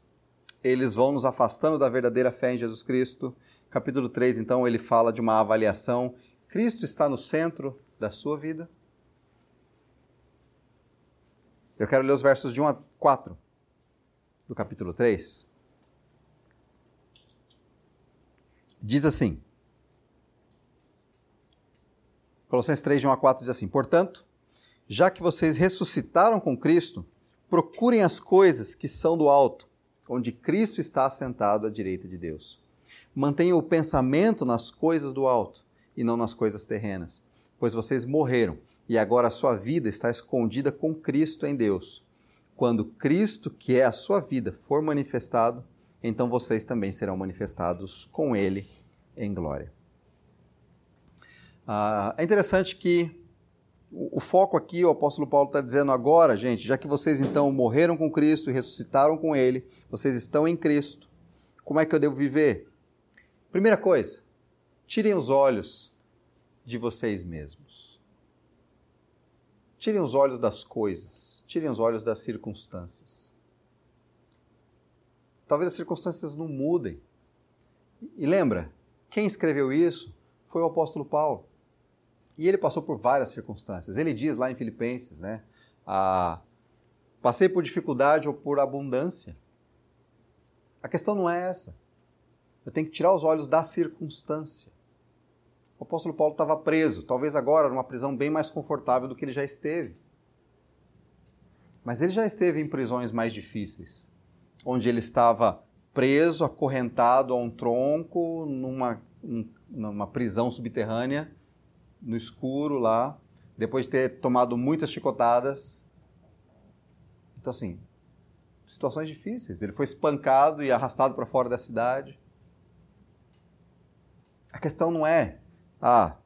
eles vão nos afastando da verdadeira fé em Jesus Cristo. Capítulo 3, então, ele fala de uma avaliação. Cristo está no centro da sua vida. Eu quero ler os versos de 1 a 4 do capítulo 3. Diz assim: Colossenses 3, de 1 a 4 diz assim: Portanto, já que vocês ressuscitaram com Cristo, procurem as coisas que são do alto, onde Cristo está assentado à direita de Deus. Mantenham o pensamento nas coisas do alto e não nas coisas terrenas, pois vocês morreram e agora a sua vida está escondida com Cristo em Deus. Quando Cristo, que é a sua vida, for manifestado, então vocês também serão manifestados com Ele em glória. Ah, é interessante que o, foco aqui, o apóstolo Paulo está dizendo agora, gente, já que vocês então morreram com Cristo e ressuscitaram com Ele, vocês estão em Cristo, como é que eu devo viver? Primeira coisa, tirem os olhos de vocês mesmos. Tirem os olhos das coisas, tirem os olhos das circunstâncias. Talvez as circunstâncias não mudem. E lembra, quem escreveu isso foi o apóstolo Paulo. E ele passou por várias circunstâncias. Ele diz lá em Filipenses, né? Ah, passei por dificuldade ou por abundância. A questão não é essa. Eu tenho que tirar os olhos da circunstância. O apóstolo Paulo estava preso, talvez agora numa prisão bem mais confortável do que ele já esteve. Mas ele já esteve em prisões mais difíceis, onde ele estava preso, acorrentado a um tronco, numa, numa prisão subterrânea, no escuro lá, depois de ter tomado muitas chicotadas. Então, assim, situações difíceis. Ele foi espancado e arrastado para fora da cidade. A questão não é, ah,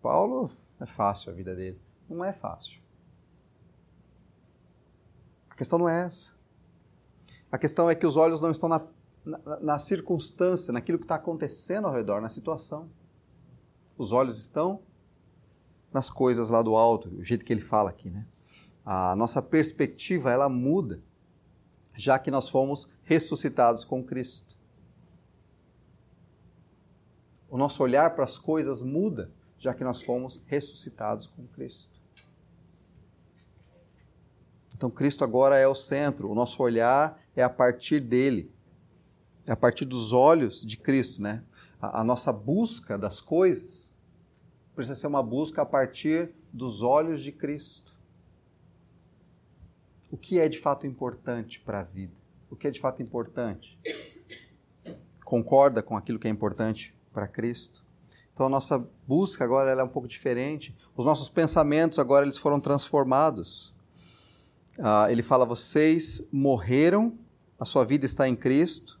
Paulo é fácil a vida dele. Não é fácil. A questão não é essa. A questão é que os olhos não estão na, na, na circunstância, naquilo que está acontecendo ao redor, na situação. Os olhos estão nas coisas lá do alto, o jeito que ele fala aqui, né? A nossa perspectiva ela muda, já que nós fomos ressuscitados com Cristo. O nosso olhar para as coisas muda, já que nós fomos ressuscitados com Cristo. Então Cristo agora é o centro, o nosso olhar é a partir dele, é a partir dos olhos de Cristo, né? A, a nossa busca das coisas precisa ser uma busca a partir dos olhos de Cristo. O que é de fato importante para a vida? O que é de fato importante? Concorda com aquilo que é importante para Cristo? Então a nossa busca agora é um pouco diferente. Os nossos pensamentos agora eles foram transformados. Ah, ele fala: vocês morreram, a sua vida está em Cristo.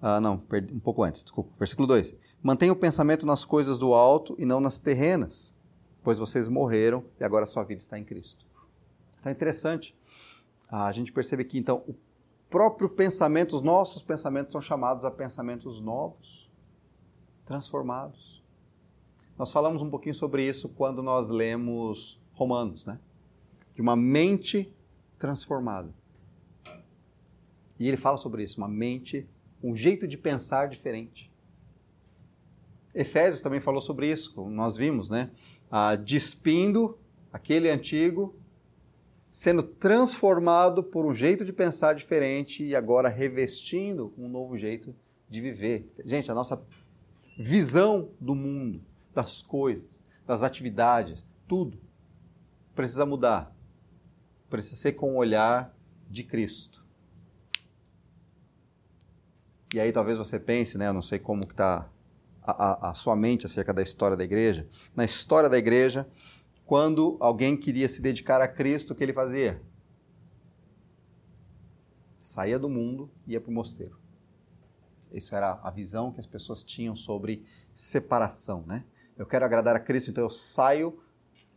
Ah, não, um pouco antes, desculpa. Versículo 2. Mantenha o pensamento nas coisas do alto e não nas terrenas, pois vocês morreram e agora sua vida está em Cristo. Então é interessante. A gente percebe aqui, então, o próprio pensamento, os nossos pensamentos são chamados a pensamentos novos, transformados. Nós falamos um pouquinho sobre isso quando nós lemos Romanos, né? De uma mente transformada. E ele fala sobre isso, uma mente, um jeito de pensar diferente. Efésios também falou sobre isso, como nós vimos, né? Ah, despindo aquele antigo, sendo transformado por um jeito de pensar diferente e agora revestindo um novo jeito de viver. Gente, a nossa visão do mundo, das coisas, das atividades, tudo precisa mudar. Precisa ser com o olhar de Cristo. E aí talvez você pense, né, eu não sei como está a, a, a sua mente acerca da história da igreja. Na história da igreja, quando alguém queria se dedicar a Cristo, o que ele fazia? Saía do mundo e ia para o mosteiro. Isso era a visão que as pessoas tinham sobre separação, né? Eu quero agradar a Cristo, então eu saio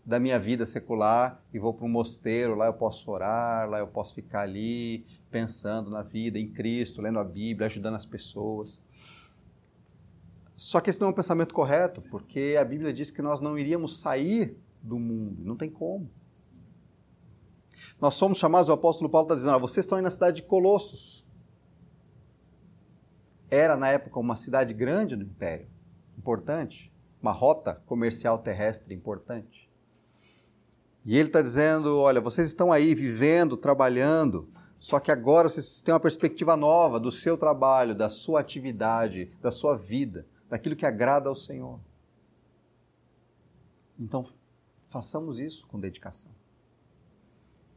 da minha vida secular e vou para um mosteiro, lá eu posso orar, lá eu posso ficar ali pensando na vida, em Cristo, lendo a Bíblia, ajudando as pessoas. Só que esse não é um pensamento correto, porque a Bíblia diz que nós não iríamos sair do mundo, não tem como. Nós somos chamados, o apóstolo Paulo está dizendo, ah, vocês estão aí na cidade de Colossos. Era, na época, uma cidade grande do Império, importante, uma rota comercial terrestre importante. E ele está dizendo: olha, vocês estão aí vivendo, trabalhando, só que agora vocês têm uma perspectiva nova do seu trabalho, da sua atividade, da sua vida, daquilo que agrada ao Senhor. Então, façamos isso com dedicação.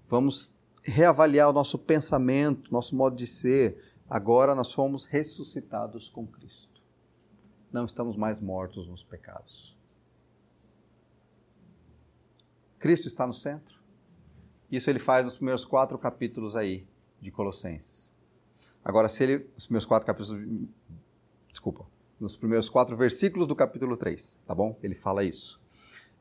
Vamos reavaliar o nosso pensamento, nosso modo de ser. Agora nós fomos ressuscitados com Cristo. Não estamos mais mortos nos pecados. Cristo está no centro. Isso ele faz nos primeiros quatro capítulos aí de Colossenses. Agora, se ele. Os primeiros quatro capítulos. Desculpa. Nos primeiros quatro versículos do capítulo 3, tá bom? Ele fala isso.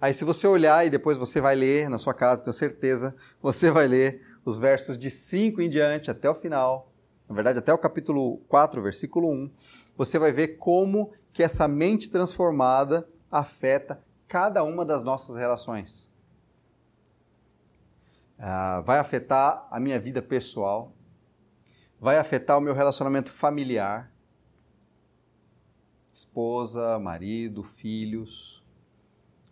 Aí, se você olhar e depois você vai ler na sua casa, tenho certeza, você vai ler os versos de 5 em diante até o final, na verdade, até o capítulo 4, versículo 1, você vai ver como que essa mente transformada afeta cada uma das nossas relações. Ah, vai afetar a minha vida pessoal, vai afetar o meu relacionamento familiar, esposa, marido, filhos,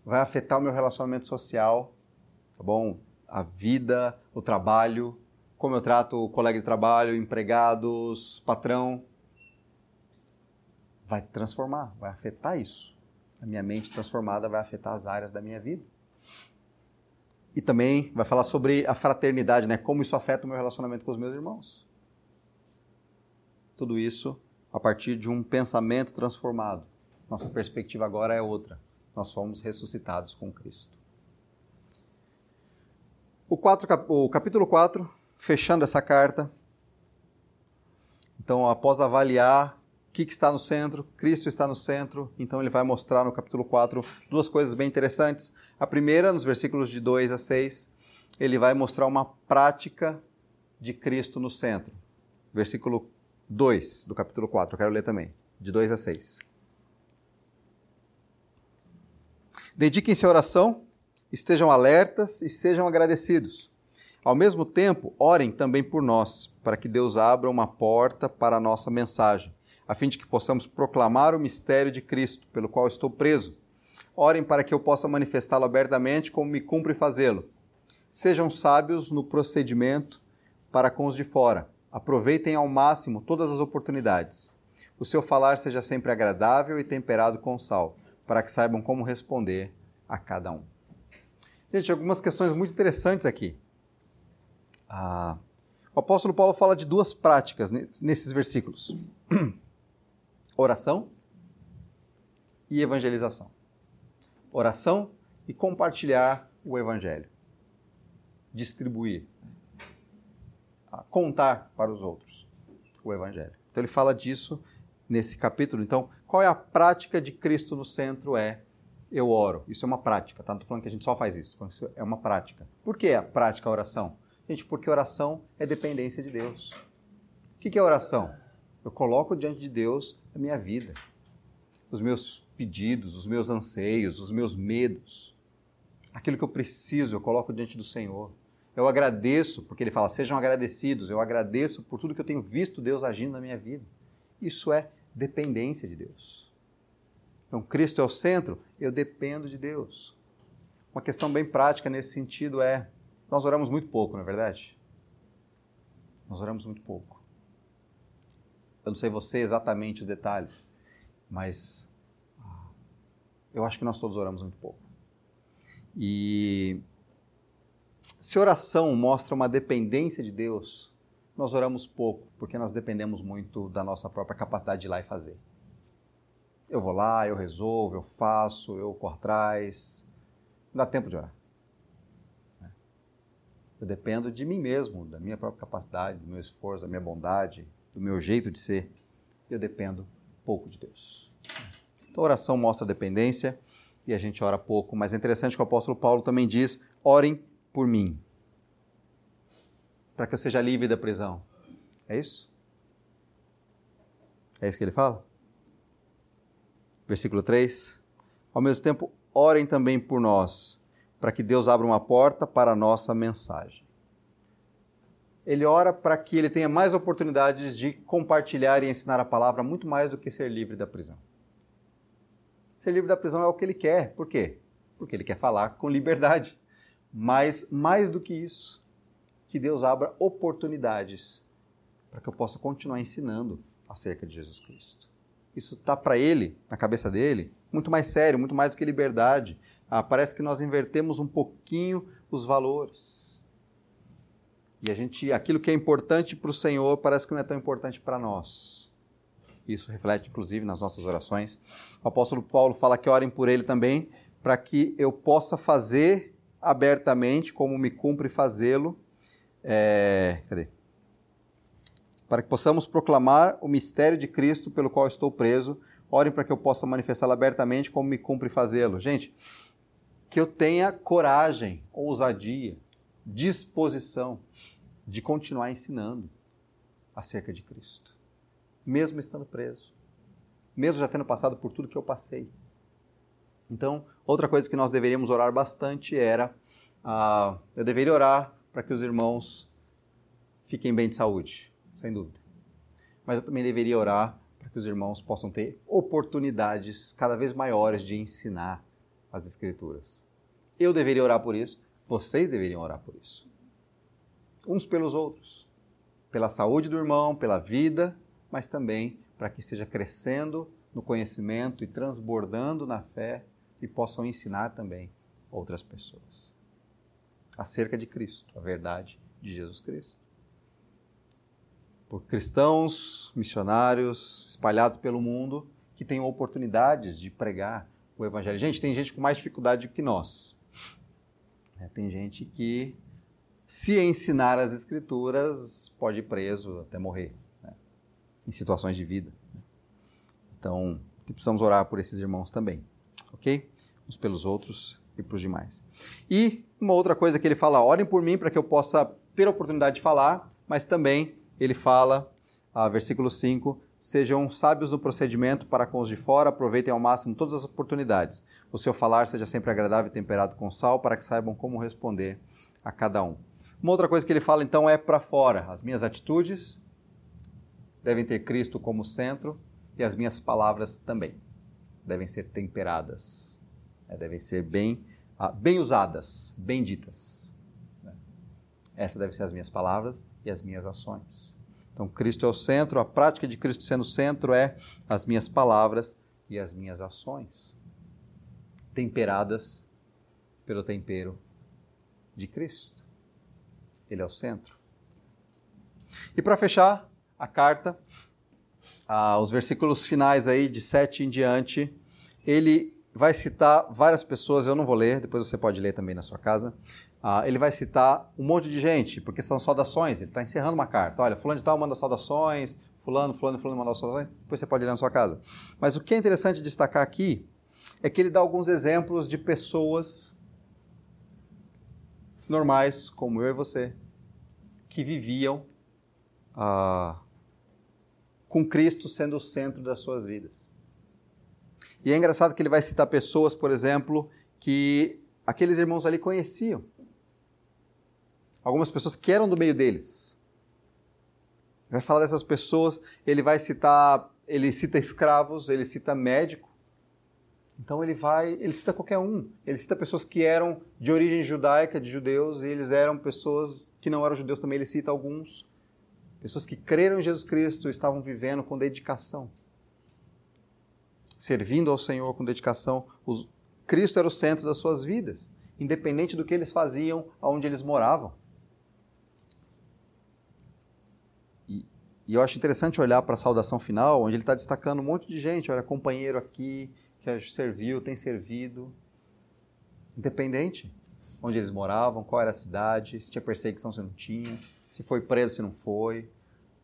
vai afetar o meu relacionamento social, tá bom? A vida, o trabalho, como eu trato o colega de trabalho, empregados, patrão. Vai transformar, vai afetar isso. A minha mente transformada vai afetar as áreas da minha vida. E também vai falar sobre a fraternidade, né? Como isso afeta o meu relacionamento com os meus irmãos. Tudo isso a partir de um pensamento transformado. Nossa perspectiva agora é outra. Nós fomos ressuscitados com Cristo. O, 4, o capítulo 4, fechando essa carta. Então, após avaliar que, que, está no centro? Cristo está no centro. Então ele vai mostrar no capítulo 4 duas coisas bem interessantes. A primeira, nos versículos de 2 a 6, ele vai mostrar uma prática de Cristo no centro. Versículo 2 do capítulo 4, eu quero ler também, de 2 a 6. Dediquem-se à oração, estejam alertas e sejam agradecidos. Ao mesmo tempo, orem também por nós, para que Deus abra uma porta para a nossa mensagem a fim de que possamos proclamar o mistério de Cristo, pelo qual estou preso. Orem para que eu possa manifestá-lo abertamente, como me cumpre fazê-lo. Sejam sábios no procedimento para com os de fora. Aproveitem ao máximo todas as oportunidades. O seu falar seja sempre agradável e temperado com sal, para que saibam como responder a cada um. Gente, algumas questões muito interessantes aqui. Ah, o apóstolo Paulo fala de duas práticas nesses versículos. oração e evangelização. Oração e compartilhar o evangelho. Distribuir. Contar para os outros o evangelho. Então ele fala disso nesse capítulo. Então, qual é a prática de Cristo no centro? É eu oro. Isso é uma prática, tá? Não estou falando que a gente só faz isso. Isso é uma prática. Por que a prática a oração? Gente, porque oração é dependência de Deus. O que é oração? Eu coloco diante de Deus a minha vida, os meus pedidos, os meus anseios, os meus medos. Aquilo que eu preciso, eu coloco diante do Senhor. Eu agradeço, porque ele fala, sejam agradecidos. Eu agradeço por tudo que eu tenho visto Deus agindo na minha vida. Isso é dependência de Deus. Então, Cristo é o centro, eu dependo de Deus. Uma questão bem prática nesse sentido é: nós oramos muito pouco, não é verdade? Nós oramos muito pouco. Eu não sei você exatamente os detalhes, mas ah, eu acho que nós todos oramos muito pouco. E se oração mostra uma dependência de Deus, nós oramos pouco, porque nós dependemos muito da nossa própria capacidade de ir lá e fazer. Eu vou lá, eu resolvo, eu faço, eu corro atrás. Não dá tempo de orar. Eu dependo de mim mesmo, da minha própria capacidade, do meu esforço, da minha bondade, do meu jeito de ser. Eu dependo pouco de Deus. Então, a oração mostra dependência e a gente ora pouco, mas é interessante que o apóstolo Paulo também diz: orem por mim, para que eu seja livre da prisão. É isso? É isso que ele fala? Versículo 3. Ao mesmo tempo, orem também por nós, para que Deus abra uma porta para a nossa mensagem. Ele ora para que ele tenha mais oportunidades de compartilhar e ensinar a palavra, muito mais do que ser livre da prisão. Ser livre da prisão é o que ele quer. Por quê? Porque ele quer falar com liberdade. Mas, mais do que isso, que Deus abra oportunidades para que eu possa continuar ensinando acerca de Jesus Cristo. Isso está para ele, na cabeça dele, muito mais sério, muito mais do que liberdade. Ah, parece que nós invertemos um pouquinho os valores. E a gente, aquilo que é importante para o Senhor parece que não é tão importante para nós. Isso reflete, inclusive, nas nossas orações. O apóstolo Paulo fala que orem por ele também, para que eu possa fazer abertamente, como me cumpre fazê-lo. É, cadê? Para que possamos proclamar o mistério de Cristo pelo qual estou preso. Orem para que eu possa manifestá-lo abertamente, como me cumpre fazê-lo. Gente, que eu tenha coragem, ousadia, disposição de continuar ensinando acerca de Cristo, mesmo estando preso, mesmo já tendo passado por tudo que eu passei. Então, outra coisa que nós deveríamos orar bastante era: uh, eu deveria orar para que os irmãos fiquem bem de saúde, sem dúvida. Mas eu também deveria orar para que os irmãos possam ter oportunidades cada vez maiores de ensinar as Escrituras. Eu deveria orar por isso, vocês deveriam orar por isso. Uns pelos outros. Pela saúde do irmão, pela vida, mas também para que esteja crescendo no conhecimento e transbordando na fé e possam ensinar também outras pessoas acerca de Cristo, a verdade de Jesus Cristo. Por cristãos, missionários espalhados pelo mundo que têm oportunidades de pregar o Evangelho. Gente, tem gente com mais dificuldade que nós. É, tem gente que, se ensinar as Escrituras, pode ir preso até morrer, né? em situações de vida. Então, precisamos orar por esses irmãos também, ok? uns pelos outros e para os demais. E uma outra coisa que ele fala, orem por mim para que eu possa ter a oportunidade de falar, mas também ele fala, ah, versículo 5, sejam sábios no procedimento para com os de fora, aproveitem ao máximo todas as oportunidades. O seu falar seja sempre agradável e temperado com sal, para que saibam como responder a cada um. Uma outra coisa que ele fala então é para fora. As minhas atitudes devem ter Cristo como centro e as minhas palavras também devem ser temperadas é, devem ser bem, ah, bem usadas, bem ditas. Né? Essas devem ser as minhas palavras e as minhas ações. Então, Cristo é o centro, a prática de Cristo sendo o centro é as minhas palavras e as minhas ações, temperadas pelo tempero de Cristo. Ele é o centro. E para fechar a carta, os versículos finais aí de 7 em diante, ele vai citar várias pessoas, eu não vou ler, depois você pode ler também na sua casa. Ah, ele vai citar um monte de gente, porque são saudações, ele está encerrando uma carta. Olha, fulano de tal manda saudações, fulano, fulano, fulano manda saudações, depois você pode ler na sua casa. Mas o que é interessante destacar aqui é que ele dá alguns exemplos de pessoas normais, como eu e você, que viviam ah, com Cristo sendo o centro das suas vidas. E é engraçado que ele vai citar pessoas, por exemplo, que aqueles irmãos ali conheciam. Algumas pessoas que eram do meio deles. Ele vai falar dessas pessoas, ele vai citar, ele cita escravos, ele cita médico. Então ele vai, ele cita qualquer um. Ele cita pessoas que eram de origem judaica, de judeus, e eles eram pessoas que não eram judeus também, ele cita alguns. Pessoas que creram em Jesus Cristo e estavam vivendo com dedicação servindo ao Senhor com dedicação. Os, Cristo era o centro das suas vidas. independente do que eles faziam, aonde eles moravam. E, eu acho interessante olhar para a saudação final, onde ele está destacando um monte de gente. Olha, companheiro aqui, que serviu, tem servido. Independente onde eles moravam, qual era a cidade, se tinha perseguição, se não tinha, se foi preso, se não foi.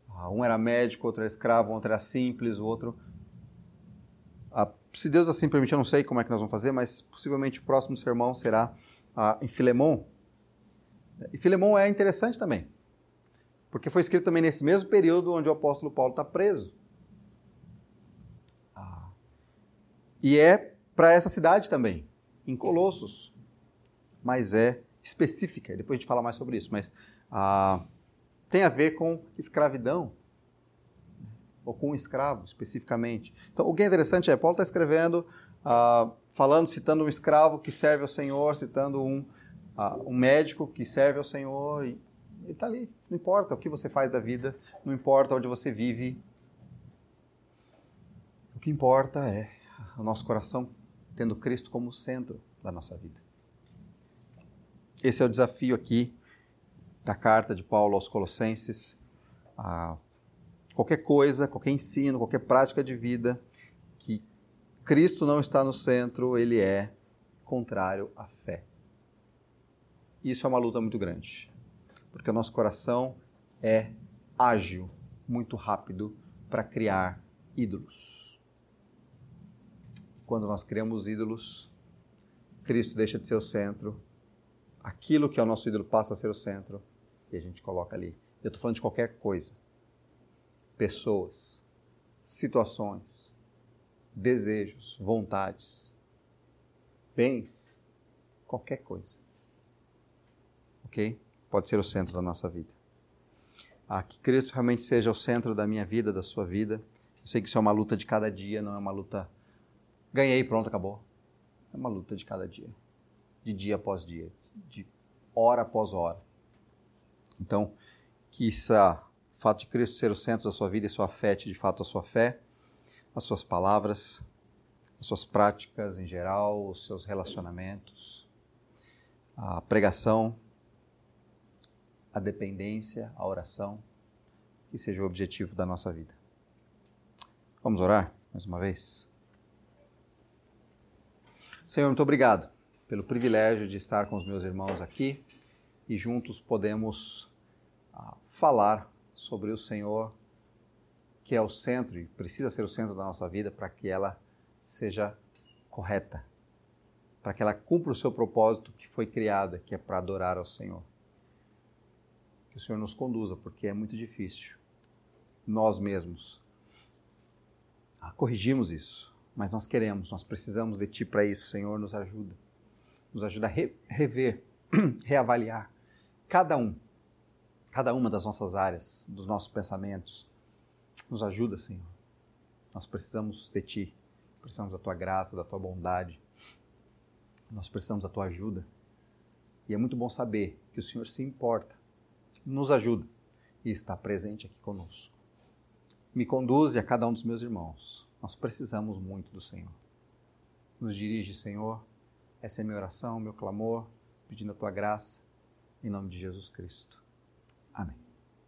Ah, um era médico, outro era escravo, outro era simples, o outro. Ah, se Deus assim permitir, eu não sei como é que nós vamos fazer, mas possivelmente o próximo sermão será ah, em Filemon. E Filemon é interessante também, porque foi escrito também nesse mesmo período onde o apóstolo Paulo está preso. E é para essa cidade também, em Colossos mas é específica. Depois a gente fala mais sobre isso, mas ah, tem a ver com escravidão ou com um escravo especificamente. Então, o que é interessante é Paulo está escrevendo, ah, falando, citando um escravo que serve ao Senhor, citando um, ah, um médico que serve ao Senhor e ele está ali. Não importa o que você faz da vida, não importa onde você vive. O que importa é o nosso coração tendo Cristo como centro da nossa vida. Esse é o desafio aqui da carta de Paulo aos Colossenses. Ah, qualquer coisa, qualquer ensino, qualquer prática de vida que Cristo não está no centro, ele é contrário à fé. Isso é uma luta muito grande, porque o nosso coração é ágil, muito rápido para criar ídolos. Quando nós criamos ídolos, Cristo deixa de ser o centro aquilo que é o nosso ídolo passa a ser o centro e a gente coloca ali. Eu estou falando de qualquer coisa. Pessoas, situações, desejos, vontades, bens, qualquer coisa. Ok? Pode ser o centro da nossa vida. Ah, que Cristo realmente seja o centro da minha vida, da sua vida. Eu sei que isso é uma luta de cada dia, não é uma luta. Ganhei, pronto, acabou. É uma luta de cada dia, de dia após dia, de hora após hora. Então, que esse fato de Cristo ser o centro da sua vida e sua afete de fato a sua fé, as suas palavras, as suas práticas em geral, os seus relacionamentos, a pregação, a dependência, a oração, que seja o objetivo da nossa vida. Vamos orar mais uma vez? Senhor, muito obrigado pelo privilégio de estar com os meus irmãos aqui e juntos podemos ah, falar sobre o Senhor, que é o centro e precisa ser o centro da nossa vida para que ela seja correta, para que ela cumpra o seu propósito que foi criada, que é para adorar ao Senhor. Que o Senhor nos conduza, porque é muito difícil nós mesmos ah, corrigimos isso, mas nós queremos, nós precisamos de Ti para isso, Senhor, nos ajuda nos ajuda a re, rever, reavaliar cada um, cada uma das nossas áreas, dos nossos pensamentos. Nos ajuda, Senhor. Nós precisamos de Ti, precisamos da Tua graça, da Tua bondade. Nós precisamos da Tua ajuda. E é muito bom saber que o Senhor se importa, nos ajuda e está presente aqui conosco. Me conduze a cada um dos meus irmãos. Nós precisamos muito do Senhor. Nos dirige, Senhor, essa é minha oração, meu clamor, pedindo a tua graça, em nome de Jesus Cristo. Amém.